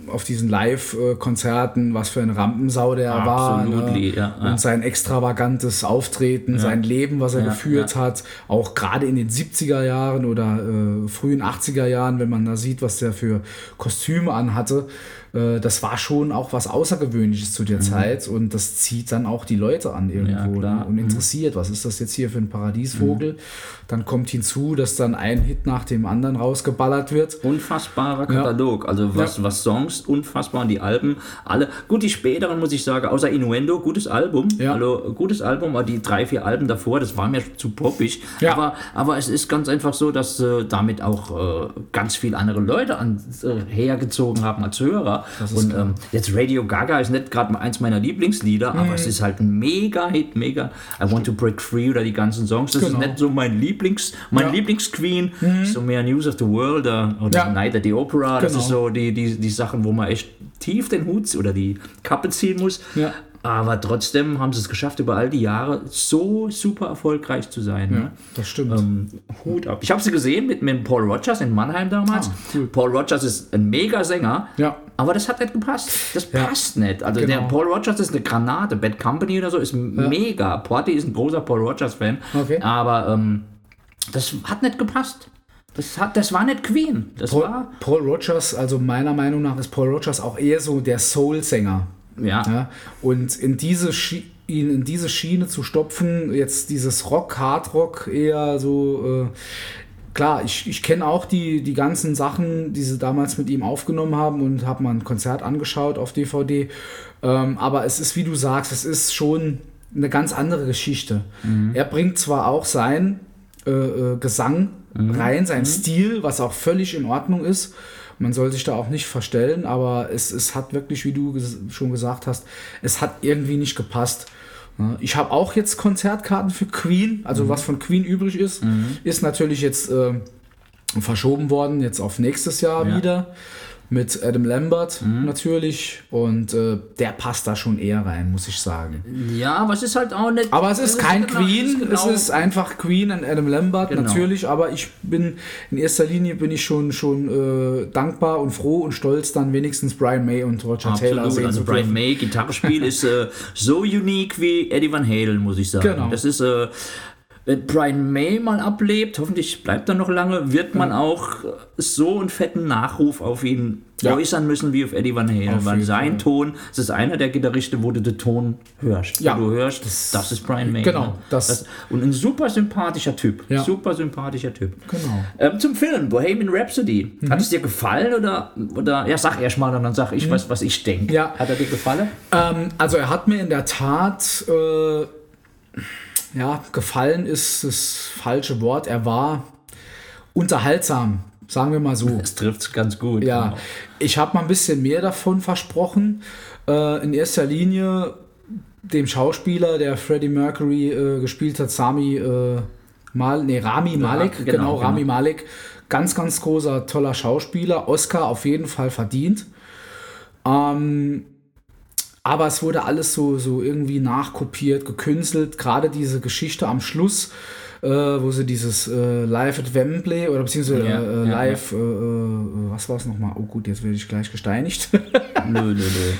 Speaker 4: auf diesen Live-Konzerten, was für ein Rampensau der war.
Speaker 3: Absolutely,
Speaker 4: Ne?
Speaker 3: ja, ja.
Speaker 4: Und sein extravagantes Auftreten, sein Leben, was er
Speaker 3: Ja,
Speaker 4: geführt hat, auch gerade in den 70er Jahren oder äh, frühen 80er Jahren, wenn man da sieht, was der für Kostüme anhatte. Äh, das war schon auch was Außergewöhnliches zu der Zeit und das zieht dann auch die Leute an irgendwo
Speaker 3: Mhm. Ja, klar. Mhm.
Speaker 4: ne? und interessiert, was ist das jetzt hier für ein Paradiesvogel. Dann kommt hinzu, dass dann ein Hit nach dem anderen rausgeballert wird.
Speaker 3: Unfassbarer Katalog. Also was,
Speaker 4: Ja.
Speaker 3: was Songs, unfassbar. Und die Alben, alle. Gut, die späteren muss ich sagen, außer Innuendo, gutes Album.
Speaker 4: Ja.
Speaker 3: Also gutes Album, aber die drei, vier Alben davor, das war mir zu poppig.
Speaker 4: Ja.
Speaker 3: Aber, aber es ist ganz einfach so, dass äh, damit auch äh, ganz viele andere Leute an, äh, hergezogen haben als Hörer. Und ähm, jetzt Radio Gaga ist nicht gerade eins meiner Lieblingslieder,
Speaker 4: Mhm.
Speaker 3: aber es ist halt ein Mega-Hit, mega. I Want to Break Free oder die ganzen Songs. Das
Speaker 4: Genau.
Speaker 3: ist nicht so mein Lieblings, mein
Speaker 4: Ja. Mhm.
Speaker 3: Lieblingsqueen, so mehr News of the World oder, oder
Speaker 4: Ja.
Speaker 3: Night at the Opera. Das
Speaker 4: Genau.
Speaker 3: ist so die, die, die Sachen, wo man echt tief den Hut oder die Kappe ziehen muss.
Speaker 4: Ja.
Speaker 3: Aber trotzdem haben sie es geschafft, über all die Jahre so super erfolgreich zu sein. Ne?
Speaker 4: Das stimmt.
Speaker 3: Ähm, Hut ab. Ich habe sie gesehen mit, mit Paul Rogers in Mannheim damals.
Speaker 4: Ah, cool.
Speaker 3: Paul Rogers ist ein Mega-Sänger.
Speaker 4: Ja.
Speaker 3: Aber das hat nicht gepasst. Das
Speaker 4: Ja.
Speaker 3: passt nicht. Also
Speaker 4: Genau.
Speaker 3: der Paul Rogers ist eine Granate. Bad Company oder so ist mega. Porty ist ein großer Paul Rogers-Fan.
Speaker 4: Okay.
Speaker 3: Aber ähm, das hat nicht gepasst. Das, hat, das war nicht Queen. Das
Speaker 4: Paul,
Speaker 3: war.
Speaker 4: Paul Rogers, also meiner Meinung nach ist Paul Rogers auch eher so der Soul-Sänger.
Speaker 3: Ja.
Speaker 4: Ja? Und in diese, Schi ihn in diese Schiene zu stopfen, jetzt dieses Rock, Hardrock eher so. Äh, klar, ich, ich kenne auch die, die ganzen Sachen, die sie damals mit ihm aufgenommen haben und habe mal ein Konzert angeschaut auf DVD. Ähm, aber es ist, wie du sagst, es ist schon eine ganz andere Geschichte. Er bringt zwar auch sein äh, äh, Gesang rein, sein Stil, was auch völlig in Ordnung ist. Man soll sich da auch nicht verstellen, aber es, es hat wirklich, wie du ges schon gesagt hast, es hat irgendwie nicht gepasst. Ja, Ich habe auch jetzt Konzertkarten für Queen, also was von Queen übrig ist, ist natürlich jetzt äh, verschoben worden, jetzt auf nächstes Jahr
Speaker 3: Ja.
Speaker 4: wieder. Mit Adam Lambert natürlich. Und äh, der passt da schon eher rein, muss ich sagen.
Speaker 3: Ja, aber es ist halt auch nicht.
Speaker 4: Aber es ist kein
Speaker 3: genau-
Speaker 4: Queen,
Speaker 3: genau-
Speaker 4: es ist einfach Queen und Adam Lambert
Speaker 3: Genau.
Speaker 4: natürlich, aber ich bin in erster Linie bin ich schon schon äh, dankbar und froh und stolz, dann wenigstens Brian May und Roger Taylor
Speaker 3: Absolut.
Speaker 4: sehen
Speaker 3: Also
Speaker 4: zu
Speaker 3: Brian
Speaker 4: dürfen.
Speaker 3: May, Gitarrespiel ist äh, so unique wie Eddie Van Halen, muss ich sagen.
Speaker 4: Genau.
Speaker 3: Das ist, äh, wenn Brian May mal ablebt, hoffentlich bleibt er noch lange, wird man auch äh, so einen fetten Nachruf auf ihn
Speaker 4: Ja.
Speaker 3: äußern müssen wie auf Eddie Van Halen. Weil sein. Ton, das ist einer der Gitarristen, wo du den Ton hörst.
Speaker 4: Ja.
Speaker 3: Wo du hörst, das, ist Brian May.
Speaker 4: Genau,
Speaker 3: ne?
Speaker 4: das-
Speaker 3: und ein super sympathischer Typ.
Speaker 4: Ja.
Speaker 3: Super sympathischer Typ.
Speaker 4: Genau.
Speaker 3: Ähm, zum Film, Bohemian Rhapsody.
Speaker 4: Mhm.
Speaker 3: Hat es dir gefallen oder, oder ja, sag erst mal und dann sag ich, was, was ich denke.
Speaker 4: Mhm. Ja.
Speaker 3: Hat er dir gefallen?
Speaker 4: Ähm, also er hat mir in der Tat, äh, ja, gefallen ist das falsche Wort. Er war unterhaltsam, sagen wir mal so.
Speaker 3: Es trifft ganz gut.
Speaker 4: Ja,
Speaker 3: Genau.
Speaker 4: ich habe mal ein bisschen mehr davon versprochen. Äh, in erster Linie dem Schauspieler, der Freddie Mercury äh, gespielt hat, Sami äh, Mal, nee, Rami Malek,
Speaker 3: genau,
Speaker 4: genau, Rami
Speaker 3: genau.
Speaker 4: Malek. Ganz, ganz großer, toller Schauspieler. Oscar auf jeden Fall verdient. Ähm, aber es wurde alles so, so irgendwie nachkopiert, gekünstelt. Gerade diese Geschichte am Schluss äh, wo sie dieses äh, Live at Wembley oder beziehungsweise
Speaker 3: Ja,
Speaker 4: äh,
Speaker 3: ja,
Speaker 4: Live, Äh, äh, was war es nochmal? Oh gut, jetzt werde ich gleich gesteinigt.
Speaker 3: Nö, nö,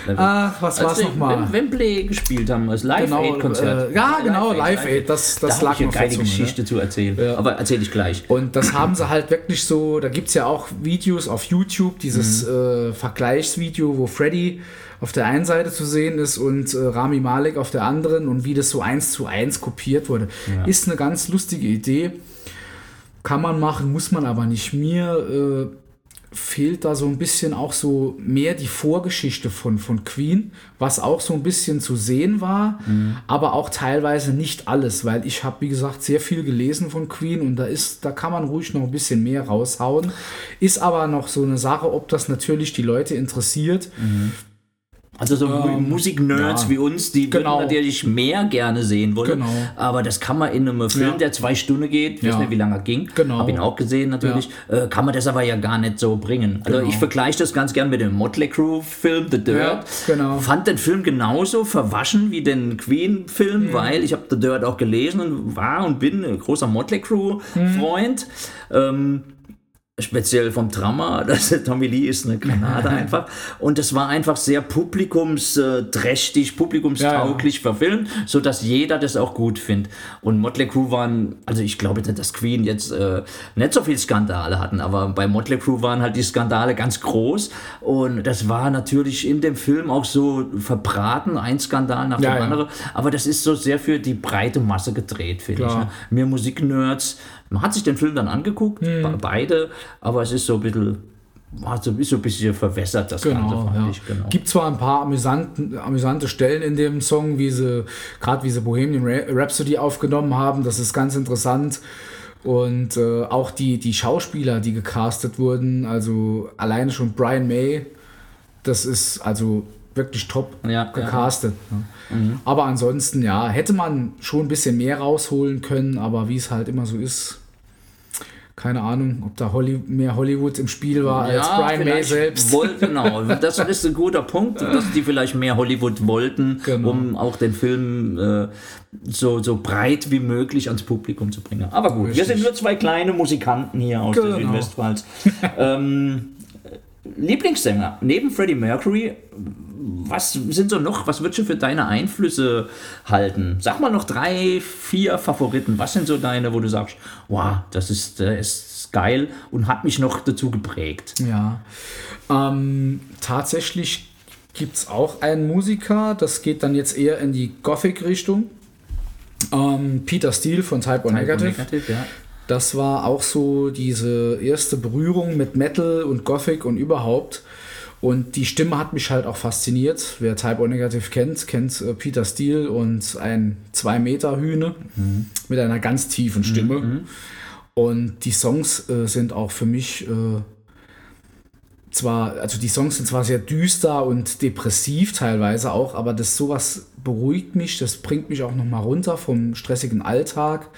Speaker 3: nö.
Speaker 4: Ach, was war es nochmal?
Speaker 3: Wem- Wembley gespielt haben, das Live-Aid-Konzert.
Speaker 4: äh, ja, genau, Live Aid, das,
Speaker 3: Da
Speaker 4: das
Speaker 3: habe
Speaker 4: lag
Speaker 3: ich eine
Speaker 4: mir
Speaker 3: geile
Speaker 4: vor Zunge, ne?
Speaker 3: Geschichte zu erzählen. Aber erzähle ich gleich.
Speaker 4: Und das haben sie halt wirklich so, da gibt es ja auch Videos auf YouTube, dieses
Speaker 3: Mhm.
Speaker 4: äh, Vergleichsvideo, wo Freddy auf der einen Seite zu sehen ist und äh, Rami Malek auf der anderen und wie das so eins zu eins kopiert wurde. Ist eine ganz lustige Idee. Kann man machen, muss man aber nicht. Mir äh, fehlt da so ein bisschen auch so mehr die Vorgeschichte von, von Queen, was auch so ein bisschen zu sehen war, aber auch teilweise nicht alles, weil ich habe, wie gesagt, sehr viel gelesen von Queen und da ist, da kann man ruhig noch ein bisschen mehr raushauen. Ist aber noch so eine Sache, ob das natürlich die Leute interessiert.
Speaker 3: Also so Mu- Musiknerds
Speaker 4: ja.
Speaker 3: wie uns, die
Speaker 4: Genau.
Speaker 3: würden natürlich mehr gerne sehen wollen.
Speaker 4: Genau.
Speaker 3: Aber das kann man in einem Film,
Speaker 4: Ja.
Speaker 3: der zwei Stunden geht, ich weiß
Speaker 4: Ja.
Speaker 3: nicht, wie lange er ging,
Speaker 4: Genau.
Speaker 3: habe ihn auch gesehen natürlich, äh, kann man das aber ja gar nicht so bringen. Also
Speaker 4: Genau.
Speaker 3: ich vergleiche das ganz gern mit dem Motley Crue Film The Dirt.
Speaker 4: Ja, genau.
Speaker 3: Fand den Film genauso verwaschen wie den Queen-Film,
Speaker 4: Mhm.
Speaker 3: weil ich habe The Dirt auch gelesen und war und bin ein großer Motley Crue-Freund. Ähm, speziell vom Drama, das Tommy Lee ist eine Granate einfach und das war einfach sehr publikumsträchtig, publikumstauglich verfilmt, so dass jeder das auch gut findet. Und Motley Crue waren, also ich glaube nicht, dass Queen jetzt äh, nicht so viel Skandale hatten, aber bei Motley Crue waren halt die Skandale ganz groß und das war natürlich in dem Film auch so verbraten, ein Skandal nach
Speaker 4: Ja,
Speaker 3: dem
Speaker 4: ja.
Speaker 3: anderen, aber das ist so sehr für die breite Masse gedreht, finde ich. Ne? Mehr Musiknerds. Man hat sich den Film dann angeguckt,
Speaker 4: Hm.
Speaker 3: be- beide, aber es ist so ein bisschen, also ist so ein bisschen verwässert, das Ganze,
Speaker 4: Genau,
Speaker 3: fand
Speaker 4: ja.
Speaker 3: ich. Genau.
Speaker 4: Gibt zwar ein paar amüsanten, amüsante Stellen in dem Song, wie sie, gerade wie sie Bohemian Rhapsody aufgenommen haben, das ist ganz interessant. Und äh, auch die, die Schauspieler, die gecastet wurden, also alleine schon Brian May, das ist also wirklich top
Speaker 3: Ja, ja.
Speaker 4: gecastet. Ne? Aber ansonsten, ja, hätte man schon ein bisschen mehr rausholen können, aber wie es halt immer so ist, keine Ahnung, ob da Holly, mehr Hollywood im Spiel war als Brian May selbst.
Speaker 3: Wollt, genau, das ist ein guter Punkt, dass die vielleicht mehr Hollywood wollten,
Speaker 4: Genau.
Speaker 3: um auch den Film äh, so, so breit wie möglich ans Publikum zu bringen. Aber gut, wir
Speaker 4: Richtig.
Speaker 3: sind nur zwei kleine Musikanten hier aus der
Speaker 4: Genau.
Speaker 3: Südwestpfalz. ähm, Lieblingssänger, neben Freddie Mercury, was sind so noch, was würdest du für deine Einflüsse halten? Sag mal noch drei, vier Favoriten. Was sind so deine, wo du sagst, wow, das ist, das ist geil und hat mich noch dazu geprägt?
Speaker 4: Ja. Ähm, tatsächlich gibt es auch einen Musiker, das geht dann jetzt eher in die Gothic-Richtung. Ähm, Peter Steele von Type O Negative.
Speaker 3: Negative, ja.
Speaker 4: Das war auch so diese erste Berührung mit Metal und Gothic und überhaupt. Und die Stimme hat mich halt auch fasziniert. Wer Type O Negative kennt, kennt äh, Peter Steele und ein 2 Meter Hühne mit einer ganz tiefen Stimme. Und die Songs äh, sind auch für mich äh, zwar, also die Songs sind zwar sehr düster und depressiv teilweise auch, aber das sowas beruhigt mich, das bringt mich auch nochmal runter vom stressigen Alltag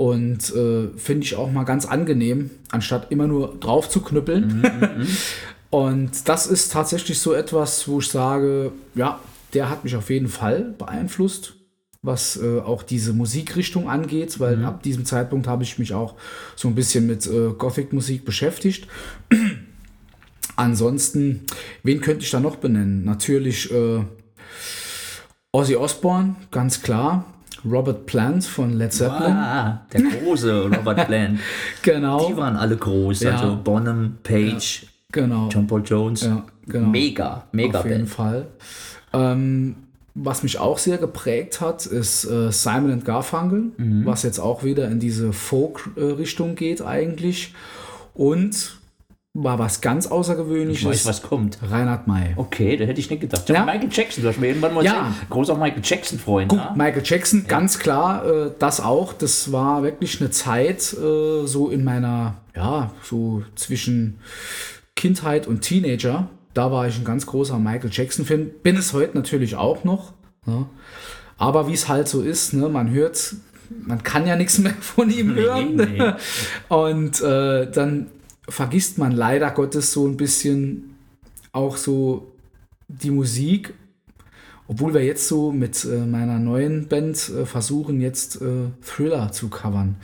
Speaker 4: und äh, finde ich auch mal ganz angenehm, anstatt immer nur drauf zu knüppeln. und das ist tatsächlich so etwas, wo ich sage, ja, der hat mich auf jeden Fall beeinflusst, was äh, auch diese Musikrichtung angeht, weil ab diesem Zeitpunkt habe ich mich auch so ein bisschen mit äh, Gothic-Musik beschäftigt. Ansonsten, wen könnte ich da noch benennen? Natürlich äh, Ozzy Osbourne, ganz klar. Robert Plant von Led Zeppelin.
Speaker 3: Ah, der große Robert Plant.
Speaker 4: Genau.
Speaker 3: Die waren alle groß,
Speaker 4: Ja.
Speaker 3: also Bonham, Page,
Speaker 4: genau.
Speaker 3: John Paul Jones.
Speaker 4: Ja, genau.
Speaker 3: Mega, mega
Speaker 4: Auf jeden
Speaker 3: Band.
Speaker 4: Fall. Ähm, was mich auch sehr geprägt hat, ist äh, Simon and Garfunkel,
Speaker 3: Mhm.
Speaker 4: was jetzt auch wieder in diese Folk-Richtung geht eigentlich. Und war was ganz
Speaker 3: Ich
Speaker 4: Außergewöhnliches.
Speaker 3: weiß, was kommt.
Speaker 4: Reinhard May.
Speaker 3: Okay, da hätte ich nicht gedacht.
Speaker 4: Ja.
Speaker 3: Michael Jackson, du hast mir irgendwann mal
Speaker 4: Ja.
Speaker 3: erzählt. Großer Michael Jackson-Freund.
Speaker 4: Gut,
Speaker 3: ja?
Speaker 4: Michael Jackson, ganz klar, äh, das auch. Das war wirklich eine Zeit äh, so in meiner, ja, so zwischen Kindheit und Teenager. Da war ich ein ganz großer Michael Jackson-Fan. Bin es heute natürlich auch noch. Ja. Aber wie es halt so ist, ne, man hört, man kann ja nichts mehr von ihm hören.
Speaker 3: nee.
Speaker 4: Und äh, dann vergisst man leider Gottes so ein bisschen auch so die Musik Obwohl wir jetzt so mit äh, meiner neuen Band äh, versuchen, jetzt äh, Thriller zu covern.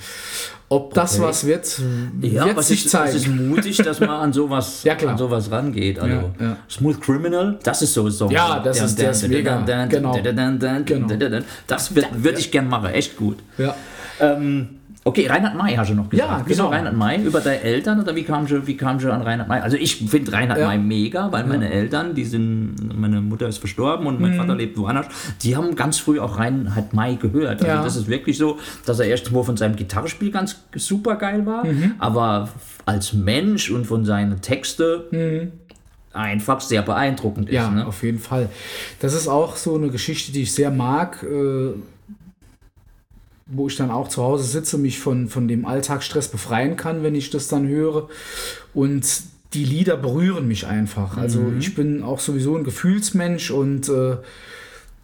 Speaker 4: Ob das
Speaker 3: Okay.
Speaker 4: was wird,
Speaker 3: Ja,
Speaker 4: wird
Speaker 3: was
Speaker 4: sich
Speaker 3: ist,
Speaker 4: zeigen.
Speaker 3: es ist mutig, dass man an sowas,
Speaker 4: Ja, klar.
Speaker 3: an sowas rangeht. Also,
Speaker 4: Ja, ja.
Speaker 3: Smooth Criminal, das ist so ein Song.
Speaker 4: Ja, das ist- der ist mega. Genau.
Speaker 3: Das würde ich gern machen, echt gut.
Speaker 4: ja.
Speaker 3: Ähm, okay, Reinhard May hast du noch gesagt.
Speaker 4: Ja,
Speaker 3: Wieso
Speaker 4: genau.
Speaker 3: Reinhard May? Über deine Eltern oder wie kam du, wie kam du an Reinhard May? Also ich finde Reinhard
Speaker 4: Ja.
Speaker 3: May mega, weil meine Eltern, die sind, meine Mutter ist verstorben und mein
Speaker 4: Mhm.
Speaker 3: Vater lebt woanders, die haben ganz früh auch Reinhard May gehört. Also
Speaker 4: Ja.
Speaker 3: das ist wirklich so, dass er erst mal von seinem Gitarrespiel ganz super geil war,
Speaker 4: Mhm.
Speaker 3: aber als Mensch und von seinen Texten einfach sehr beeindruckend
Speaker 4: Mhm. Ja,
Speaker 3: ist. Ne?
Speaker 4: auf jeden Fall. Das ist auch so eine Geschichte, die ich sehr mag, äh, wo ich dann auch zu Hause sitze, mich von, von dem Alltagsstress befreien kann, wenn ich das dann höre. Und die Lieder berühren mich einfach. Also
Speaker 3: Mhm.
Speaker 4: ich bin auch sowieso ein Gefühlsmensch und äh,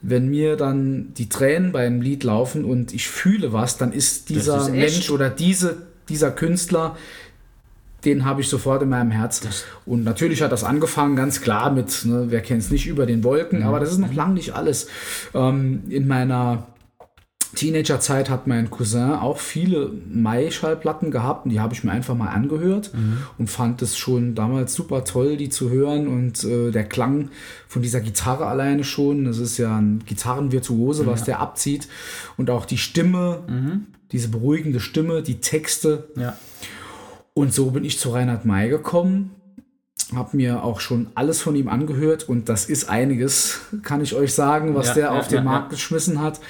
Speaker 4: wenn mir dann die Tränen beim Lied laufen und ich fühle was, dann ist dieser
Speaker 3: ist.
Speaker 4: Mensch oder diese, dieser Künstler, den habe ich sofort in meinem Herz. und natürlich hat das angefangen, ganz klar mit, ne, wer kennt es nicht, über den Wolken, aber das ist noch lang nicht alles. Ähm, in meiner Teenagerzeit hat mein Cousin auch viele Mai-Schallplatten gehabt. Und die habe ich mir einfach mal angehört und fand es schon damals super toll, die zu hören. Und äh, der Klang von dieser Gitarre alleine schon, das ist ja ein Gitarrenvirtuose, was der abzieht. Und auch die Stimme, diese beruhigende Stimme, die Texte,
Speaker 3: Ja.
Speaker 4: und so bin ich zu Reinhard May gekommen, habe mir auch schon alles von ihm angehört. Und das ist einiges, kann ich euch sagen, was
Speaker 3: Ja,
Speaker 4: der
Speaker 3: ja,
Speaker 4: auf den
Speaker 3: ja,
Speaker 4: Markt geschmissen hat.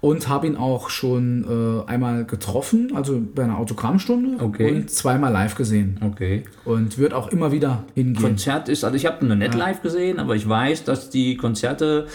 Speaker 4: Und habe ihn auch schon äh, einmal getroffen, also bei einer Autogrammstunde
Speaker 3: Okay.
Speaker 4: und zweimal live gesehen.
Speaker 3: Okay.
Speaker 4: Und wird auch immer wieder hingehen.
Speaker 3: Konzert ist, also ich habe noch nicht live gesehen, aber ich weiß, dass die Konzerte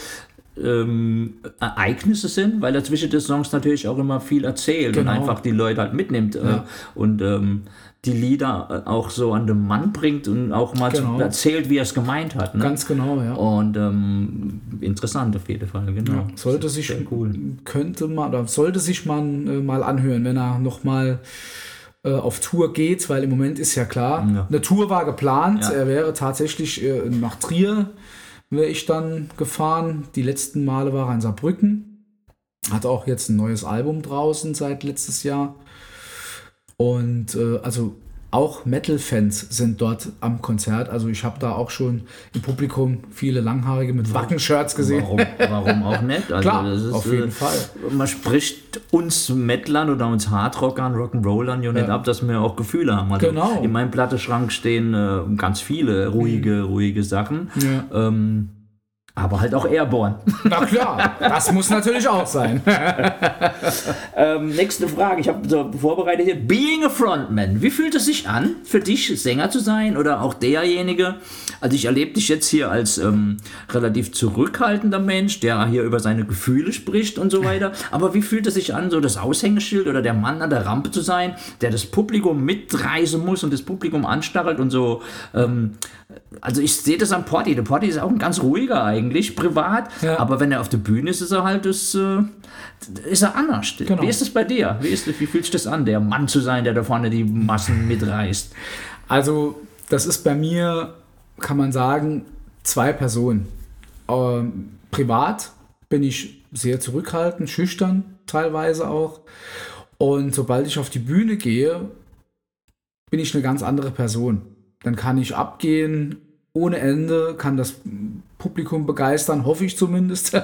Speaker 3: ähm, Ereignisse sind, weil er zwischen den Songs natürlich auch immer viel erzählt und
Speaker 4: Genau.
Speaker 3: einfach die Leute halt mitnimmt äh,
Speaker 4: Ja.
Speaker 3: und ähm, die Lieder äh, auch so an den Mann bringt und auch mal
Speaker 4: Genau.
Speaker 3: erzählt, wie er es gemeint hat. Ne?
Speaker 4: Ganz genau, ja.
Speaker 3: und ähm, interessant auf jeden Fall, genau.
Speaker 4: sollte sich
Speaker 3: cool.
Speaker 4: könnte man oder sollte sich man äh, mal anhören, wenn er noch mal äh, auf Tour geht, weil im Moment ist ja klar,
Speaker 3: Ja.
Speaker 4: eine Tour war geplant,
Speaker 3: Ja.
Speaker 4: er wäre tatsächlich äh, nach Trier wäre ich dann gefahren. Die letzten Male war er in Saarbrücken. Hat auch jetzt ein neues Album draußen seit letztes Jahr. Und äh, also auch Metal-Fans sind dort am Konzert. Also ich habe da auch schon im Publikum viele Langhaarige mit Wacken-Shirts gesehen.
Speaker 3: Warum, warum auch nicht? Also
Speaker 4: Klar,
Speaker 3: ist,
Speaker 4: auf jeden
Speaker 3: äh,
Speaker 4: Fall.
Speaker 3: Man spricht uns Mettlern oder uns Hardrockern, Rock'n'Rollern ja nicht
Speaker 4: Ja.
Speaker 3: ab, dass wir auch Gefühle haben. Also
Speaker 4: Genau.
Speaker 3: In meinem Platteschrank stehen äh, ganz viele ruhige, ruhige Sachen.
Speaker 4: Ja.
Speaker 3: Ähm, aber halt auch Airborne.
Speaker 4: Na klar, das muss natürlich auch sein.
Speaker 3: ähm, nächste Frage, ich habe so vorbereitet hier. Being a Frontman, wie fühlt es sich an, für dich Sänger zu sein oder auch derjenige? Also ich erlebe dich jetzt hier als ähm, relativ zurückhaltender Mensch, der hier über seine Gefühle spricht und so weiter. Aber wie fühlt es sich an, so das Aushängeschild oder der Mann an der Rampe zu sein, der das Publikum mitreißen muss und das Publikum anstachelt und so. Ähm, also ich sehe das am Porti. Der Porti ist auch ein ganz ruhiger eigentlich, privat.
Speaker 4: Ja.
Speaker 3: Aber wenn er auf der Bühne ist, ist er halt das... Äh, ist er anders.
Speaker 4: Genau.
Speaker 3: Wie ist es bei dir? Wie, ist, wie fühlt sich das an, der Mann zu sein, der da vorne die Massen mitreißt?
Speaker 4: Also, das ist bei mir, kann man sagen, zwei Personen. Ähm, privat bin ich sehr zurückhaltend, schüchtern teilweise auch. Und sobald ich auf die Bühne gehe, bin ich eine ganz andere Person. Dann kann ich abgehen ohne Ende, kann das Publikum begeistern, hoffe ich zumindest.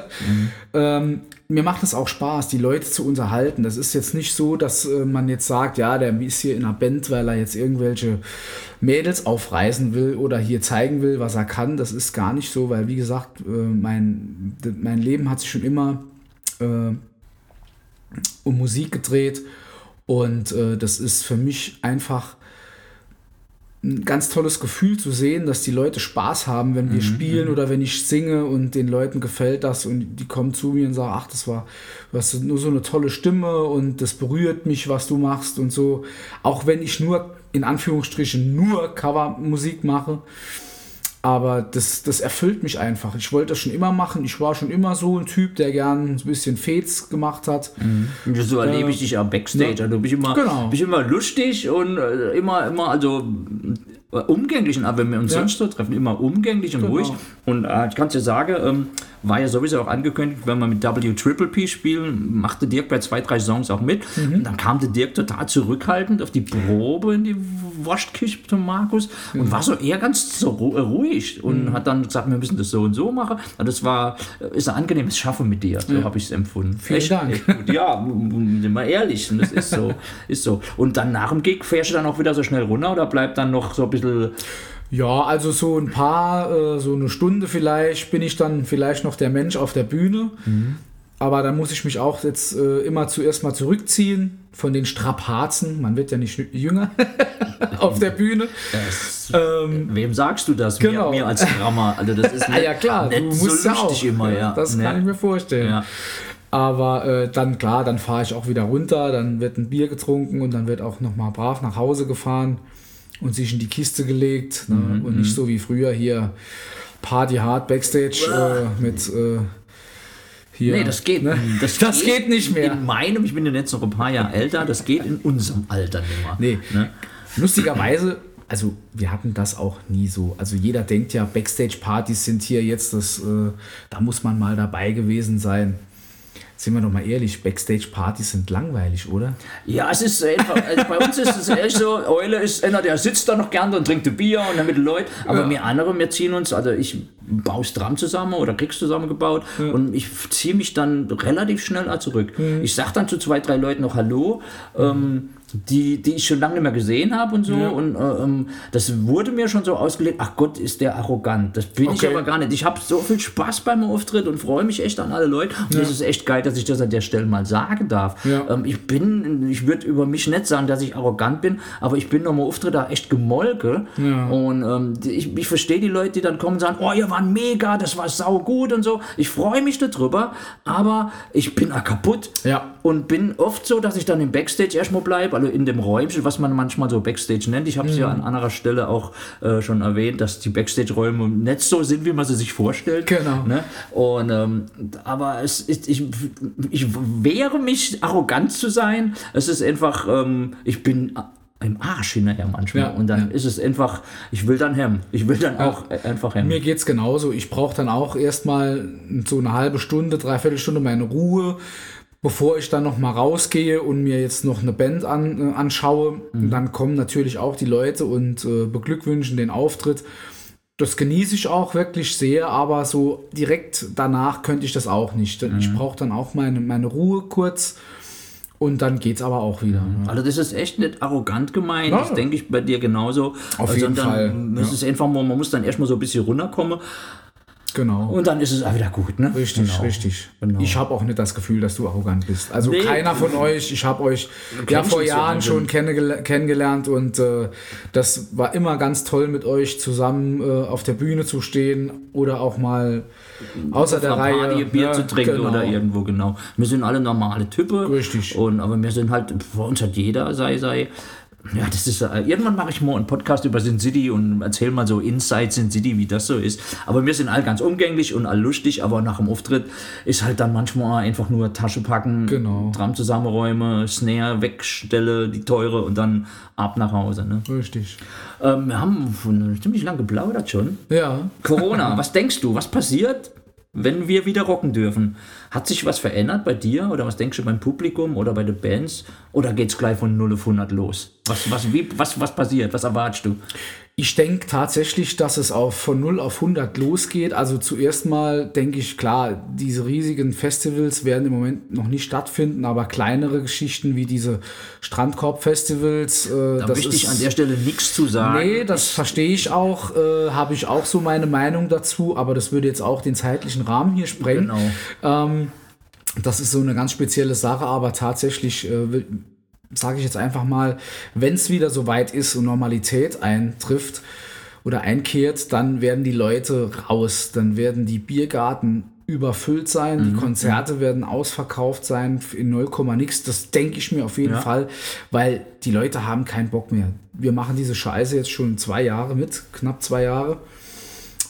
Speaker 4: ähm, mir macht es auch Spaß, die Leute zu unterhalten. Das ist jetzt nicht so, dass äh, man jetzt sagt, ja, der ist hier in einer Band, weil er jetzt irgendwelche Mädels aufreißen will oder hier zeigen will, was er kann. Das ist gar nicht so, weil wie gesagt, äh, mein, mein Leben hat sich schon immer äh, um Musik gedreht und äh, das ist für mich einfach ein ganz tolles Gefühl zu sehen, dass die Leute Spaß haben, wenn wir spielen oder wenn ich singe und den Leuten gefällt das und die kommen zu mir und sagen, ach, das war, du hast nur so eine tolle Stimme und das berührt mich, was du machst und so. Auch wenn ich nur, in Anführungsstrichen, nur Covermusik mache. Aber das, das erfüllt mich einfach. Ich wollte das schon immer machen. Ich war schon immer so ein Typ, der gern ein bisschen Fets gemacht hat.
Speaker 3: Und so erlebe ich dich auch Backstage.
Speaker 4: ne?
Speaker 3: Also du bist immer,
Speaker 4: Genau.
Speaker 3: bist immer lustig und äh, immer, immer, also äh, umgänglich. Und wenn wir uns
Speaker 4: Ja.
Speaker 3: sonst so treffen, immer umgänglich und
Speaker 4: Genau.
Speaker 3: ruhig. Und äh, ich kann es dir sagen, ähm, war ja sowieso auch angekündigt, wenn wir mit W Triple P spielen, machte Dirk bei zwei, drei Songs auch mit.
Speaker 4: Mhm.
Speaker 3: Und dann kam der Dirk total zurückhaltend auf die Probe in die Waschküche zum Markus und
Speaker 4: Mhm.
Speaker 3: war so eher ganz so ru- ruhig und hat dann gesagt, wir müssen das so und so machen. Und das war, ist ein angenehmes Schaffen mit dir, so habe ich es empfunden.
Speaker 4: Vielen Dank.
Speaker 3: Echt gut. Ja, m- m- sind wir ehrlich, und das ist so, ist so. Und dann nach dem Gig fährst du dann auch wieder so schnell runter oder bleibt dann noch so ein bisschen
Speaker 4: Ja, also so ein paar, äh, so eine Stunde vielleicht bin ich dann vielleicht noch der Mensch auf der Bühne. Aber dann muss ich mich auch jetzt äh, immer zuerst mal zurückziehen von den Strapazen. Man wird ja nicht jünger auf der Bühne. Ähm,
Speaker 3: Wem sagst du das?
Speaker 4: Genau.
Speaker 3: Mir, mir als Drama. Also das ist
Speaker 4: ah
Speaker 3: nicht,
Speaker 4: ja klar, du
Speaker 3: nicht
Speaker 4: musst
Speaker 3: so
Speaker 4: ja auch.
Speaker 3: immer, ja.
Speaker 4: Das
Speaker 3: Ne?
Speaker 4: kann ich mir vorstellen.
Speaker 3: Ja.
Speaker 4: Aber äh, dann klar, dann fahre ich auch wieder runter, dann wird ein Bier getrunken und dann wird auch nochmal brav nach Hause gefahren und sich in die Kiste gelegt. Ne?
Speaker 3: Mhm,
Speaker 4: und nicht so wie früher hier Party hard Backstage äh, mit äh, hier.
Speaker 3: Nee, das geht.
Speaker 4: Ne?
Speaker 3: Das,
Speaker 4: Das geht nicht mehr.
Speaker 3: In meinem, ich bin ja jetzt noch ein paar Jahre älter, das geht in unserem Alter nicht mehr.
Speaker 4: Nee.
Speaker 3: Ne?
Speaker 4: Lustigerweise, also wir hatten das auch nie so. Also jeder denkt ja, Backstage-Partys sind hier jetzt das, äh, da muss man mal dabei gewesen sein. Sind wir doch mal ehrlich, Backstage-Partys sind langweilig, oder?
Speaker 3: Ja, es ist einfach, also bei uns ist es echt so, Eule ist einer, der sitzt da noch gerne und trinkt ein Bier und dann mit den Leuten, aber
Speaker 4: Ja.
Speaker 3: wir andere, wir ziehen uns, also ich baue Drum zusammen oder krieg's zusammengebaut und ich ziehe mich dann relativ schnell zurück.
Speaker 4: Mhm.
Speaker 3: Ich sag dann zu zwei, drei Leuten noch Hallo, ähm, die, die ich schon lange nicht mehr gesehen habe und so und äh, ähm, das wurde mir schon so ausgelegt, ach Gott, ist der arrogant. Das bin ich
Speaker 4: Okay.
Speaker 3: aber gar nicht. Ich habe so viel Spaß beim Auftritt und freue mich echt an alle Leute und das ist echt geil, dass ich das an der Stelle mal sagen darf.
Speaker 4: Ja.
Speaker 3: Ähm, ich bin, ich würde über mich nicht sagen, dass ich arrogant bin, aber ich bin nochmal Auftritt da echt gemolke. Und ähm, ich, ich verstehe die Leute, die dann kommen und sagen, oh, ihr waren mega, das war sau gut und so. Ich freue mich darüber, aber ich bin auch kaputt.
Speaker 4: Ja.
Speaker 3: Und bin oft so, dass ich dann im Backstage erstmal bleibe, also in dem Räumchen, was man manchmal so Backstage nennt. Ich habe es ja
Speaker 4: Mhm.
Speaker 3: an anderer Stelle auch äh, schon erwähnt, dass die Backstage-Räume nicht so sind, wie man sie sich vorstellt.
Speaker 4: Genau.
Speaker 3: Ne? Und, ähm, aber es ist, ich, ich wehre mich, arrogant zu sein. Es ist einfach, ähm, ich bin im Arsch hinterher manchmal.
Speaker 4: Ja,
Speaker 3: und dann
Speaker 4: ja.
Speaker 3: ist es einfach, ich will dann hem. Ich will dann auch äh, einfach hem.
Speaker 4: Mir geht's genauso. Ich brauche dann auch erstmal so eine halbe Stunde, dreiviertel Stunde meine Ruhe, bevor ich dann noch mal rausgehe und mir jetzt noch eine Band an, äh, anschaue. Und dann kommen natürlich auch die Leute und äh, beglückwünschen den Auftritt. Das genieße ich auch wirklich sehr, aber so direkt danach könnte ich das auch nicht. Denn Ich brauche dann auch meine, meine Ruhe kurz und dann geht's aber auch wieder. ne?
Speaker 3: Also das ist echt nicht arrogant gemeint,
Speaker 4: Ja.
Speaker 3: das denke ich bei dir genauso.
Speaker 4: Auf jeden
Speaker 3: Sondern
Speaker 4: Fall,
Speaker 3: Es
Speaker 4: ja.
Speaker 3: ist einfach, mal- man muss dann erstmal so ein bisschen runterkommen
Speaker 4: Genau.
Speaker 3: und dann ist es auch wieder gut. Ne?
Speaker 4: Richtig,
Speaker 3: Genau.
Speaker 4: richtig.
Speaker 3: Genau.
Speaker 4: Ich habe auch nicht das Gefühl, dass du arrogant bist. Also
Speaker 3: Nee.
Speaker 4: keiner von euch. Ich habe euch ja vor Jahren schon kennengel kennengelernt und äh, das war immer ganz toll mit euch zusammen äh, auf der Bühne zu stehen oder auch mal außer der Reihe
Speaker 3: Party Bier
Speaker 4: ja,
Speaker 3: zu trinken
Speaker 4: genau.
Speaker 3: oder irgendwo, genau. Wir sind alle normale Typen.
Speaker 4: Richtig.
Speaker 3: Und, aber wir sind halt, bei uns hat jeder sei, sei. Ja, das ist, äh, irgendwann mache ich mal einen Podcast über Sin City und erzähle mal so Inside Sin City, wie das so ist. Aber wir sind alle ganz umgänglich und all lustig, aber nach dem Auftritt ist halt dann manchmal einfach nur Tasche packen,
Speaker 4: Genau.
Speaker 3: Tram zusammenräume, Snare wegstelle, die teure und dann ab nach Hause. Ne?
Speaker 4: Richtig.
Speaker 3: Ähm, wir haben ziemlich lange geplaudert schon.
Speaker 4: Ja.
Speaker 3: Corona, was denkst du, was passiert, wenn wir wieder rocken dürfen? Hat sich was verändert bei dir oder was denkst du beim Publikum oder bei den Bands? Oder geht es gleich von 0 auf 100 los? Was, was, wie, was, was passiert? Was erwartest du?
Speaker 4: Ich denke tatsächlich, dass es auf von 0 auf 100 losgeht. Also zuerst mal denke ich, klar, diese riesigen Festivals werden im Moment noch nicht stattfinden, aber kleinere Geschichten wie diese Strandkorb-Festivals, äh,
Speaker 3: Da
Speaker 4: das
Speaker 3: möchte ich
Speaker 4: ist-
Speaker 3: an der Stelle nichts zu sagen.
Speaker 4: Nee, das verstehe ich auch, äh, habe ich auch so meine Meinung dazu, aber das würde jetzt auch den zeitlichen Rahmen hier sprengen.
Speaker 3: Genau.
Speaker 4: Ähm, das ist so eine ganz spezielle Sache, aber tatsächlich äh, sage ich jetzt einfach mal, wenn es wieder so weit ist und Normalität eintrifft oder einkehrt, dann werden die Leute raus, dann werden die Biergarten überfüllt sein, die Konzerte werden ausverkauft sein in 0, nix. Das denke ich mir auf jeden
Speaker 3: Ja.
Speaker 4: Fall, weil die Leute haben keinen Bock mehr. Wir machen diese Scheiße jetzt schon zwei Jahre mit, knapp zwei Jahre.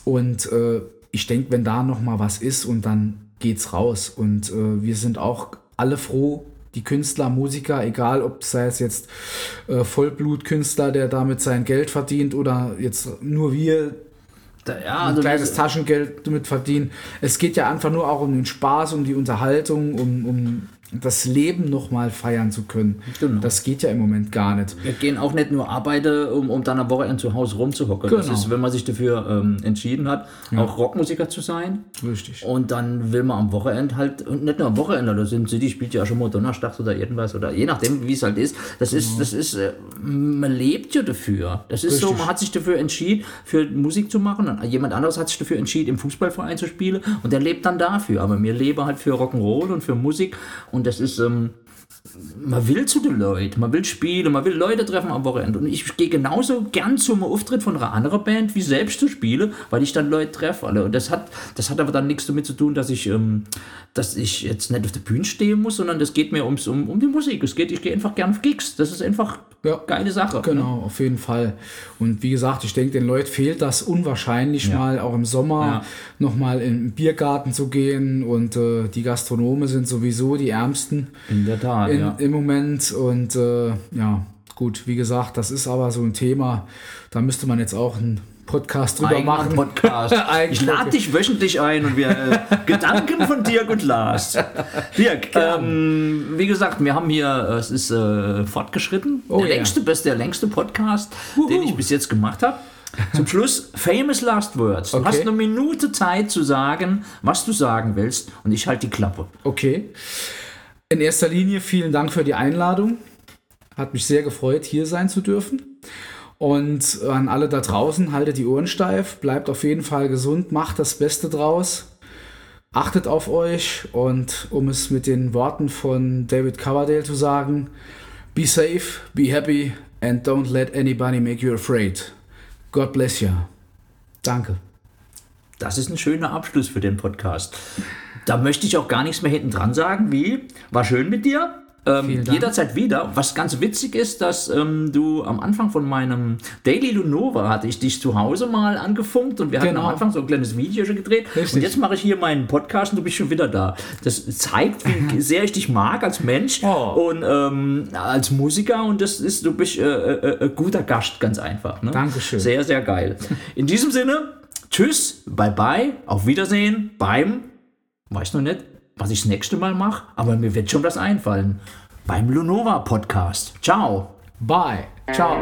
Speaker 4: Und äh, ich denke, wenn da noch mal was ist und dann geht's raus. Und äh, wir sind auch alle froh, die Künstler, Musiker, egal ob sei es jetzt äh, Vollblutkünstler, der damit sein Geld verdient oder jetzt nur wir,
Speaker 3: ja,
Speaker 4: ein
Speaker 3: also
Speaker 4: kleines
Speaker 3: das-
Speaker 4: Taschengeld damit verdienen. Es geht ja einfach nur auch um den Spaß, um die Unterhaltung, um, um das Leben nochmal feiern zu können.
Speaker 3: Genau.
Speaker 4: Das geht ja im Moment gar nicht.
Speaker 3: Wir gehen auch nicht nur arbeiten, um, um dann am Wochenende zu Hause rumzuhocken. Das
Speaker 4: Genau.
Speaker 3: ist, wenn man sich dafür ähm, entschieden hat, auch Rockmusiker zu sein.
Speaker 4: Richtig.
Speaker 3: Und dann will man am Wochenende halt, und nicht nur am Wochenende, das sind City spielt ja schon mal donnerstags oder irgendwas oder je nachdem, wie es halt ist. Das ist, das ist, äh, man lebt ja dafür. Das ist so,
Speaker 4: Richtig.
Speaker 3: man hat sich dafür entschieden, für Musik zu machen und jemand anderes hat sich dafür entschieden, im Fußballverein zu spielen und der lebt dann dafür. Aber wir leben halt für Rock'n'Roll und für Musik und das ist, ähm, man will zu den Leuten, man will spielen, man will Leute treffen am Wochenende. Und ich gehe genauso gern zum Auftritt von einer anderen Band, wie selbst zu spielen, weil ich dann Leute treffe. Alle. Und das hat, das hat aber dann nichts damit zu tun, dass ich, ähm, dass ich jetzt nicht auf der Bühne stehen muss, sondern das geht mir ums, um, um die Musik. Es geht, ich gehe einfach gern auf Gigs. Das ist einfach
Speaker 4: Ja.
Speaker 3: geile Sache.
Speaker 4: Genau, auf jeden Fall. Und wie gesagt, ich denke, den Leuten fehlt das unwahrscheinlich mal auch im Sommer
Speaker 3: Ja.
Speaker 4: nochmal in den Biergarten zu gehen. Und äh, die Gastronome sind sowieso die ärmsten
Speaker 3: In der Tat,
Speaker 4: in,
Speaker 3: ja.
Speaker 4: im Moment. Und äh, ja, gut, wie gesagt, das ist aber so ein Thema, da müsste man jetzt auch einen Podcast drüber
Speaker 3: Eigener
Speaker 4: machen.
Speaker 3: Podcast. Ich lade dich wöchentlich ein und wir äh, Gedanken von Dirk und Lars. Dirk, ähm, wie gesagt, wir haben hier, äh, es ist äh, fortgeschritten.
Speaker 4: Oh
Speaker 3: der
Speaker 4: ja.
Speaker 3: längste, best, der längste Podcast, den ich bis jetzt gemacht habe. Zum Schluss, famous last words. Du
Speaker 4: Okay.
Speaker 3: hast eine Minute Zeit zu sagen, was du sagen willst und ich halte die Klappe.
Speaker 4: Okay. In erster Linie vielen Dank für die Einladung. Hat mich sehr gefreut, hier sein zu dürfen. Und an alle da draußen, haltet die Ohren steif, bleibt auf jeden Fall gesund, macht das Beste draus. Achtet auf euch und um es mit den Worten von David Coverdale zu sagen, be safe, be happy and don't let anybody make you afraid. God bless you. Danke.
Speaker 3: Das ist ein schöner Abschluss für den Podcast. Da möchte ich auch gar nichts mehr hinten dran sagen, wie war schön mit dir. Ähm, jederzeit wieder. Was ganz witzig ist, dass ähm, du am Anfang von meinem Daily Lunova hatte ich dich zu Hause mal angefunkt und wir hatten
Speaker 4: Genau.
Speaker 3: am Anfang so ein kleines Video schon gedreht.
Speaker 4: Richtig.
Speaker 3: Und jetzt mache ich hier meinen Podcast und du bist schon wieder da. Das zeigt, wie sehr ich dich mag als Mensch
Speaker 4: Oh.
Speaker 3: und ähm, als Musiker und das ist, du bist äh, äh, äh, guter Gast, ganz einfach. Ne?
Speaker 4: Dankeschön.
Speaker 3: Sehr, sehr geil. In diesem Sinne, tschüss, bye bye, auf Wiedersehen beim, weiß noch nicht, was ich das nächste Mal mache, aber mir wird schon was einfallen. Beim Lunova Podcast. Ciao.
Speaker 4: Bye. Ciao.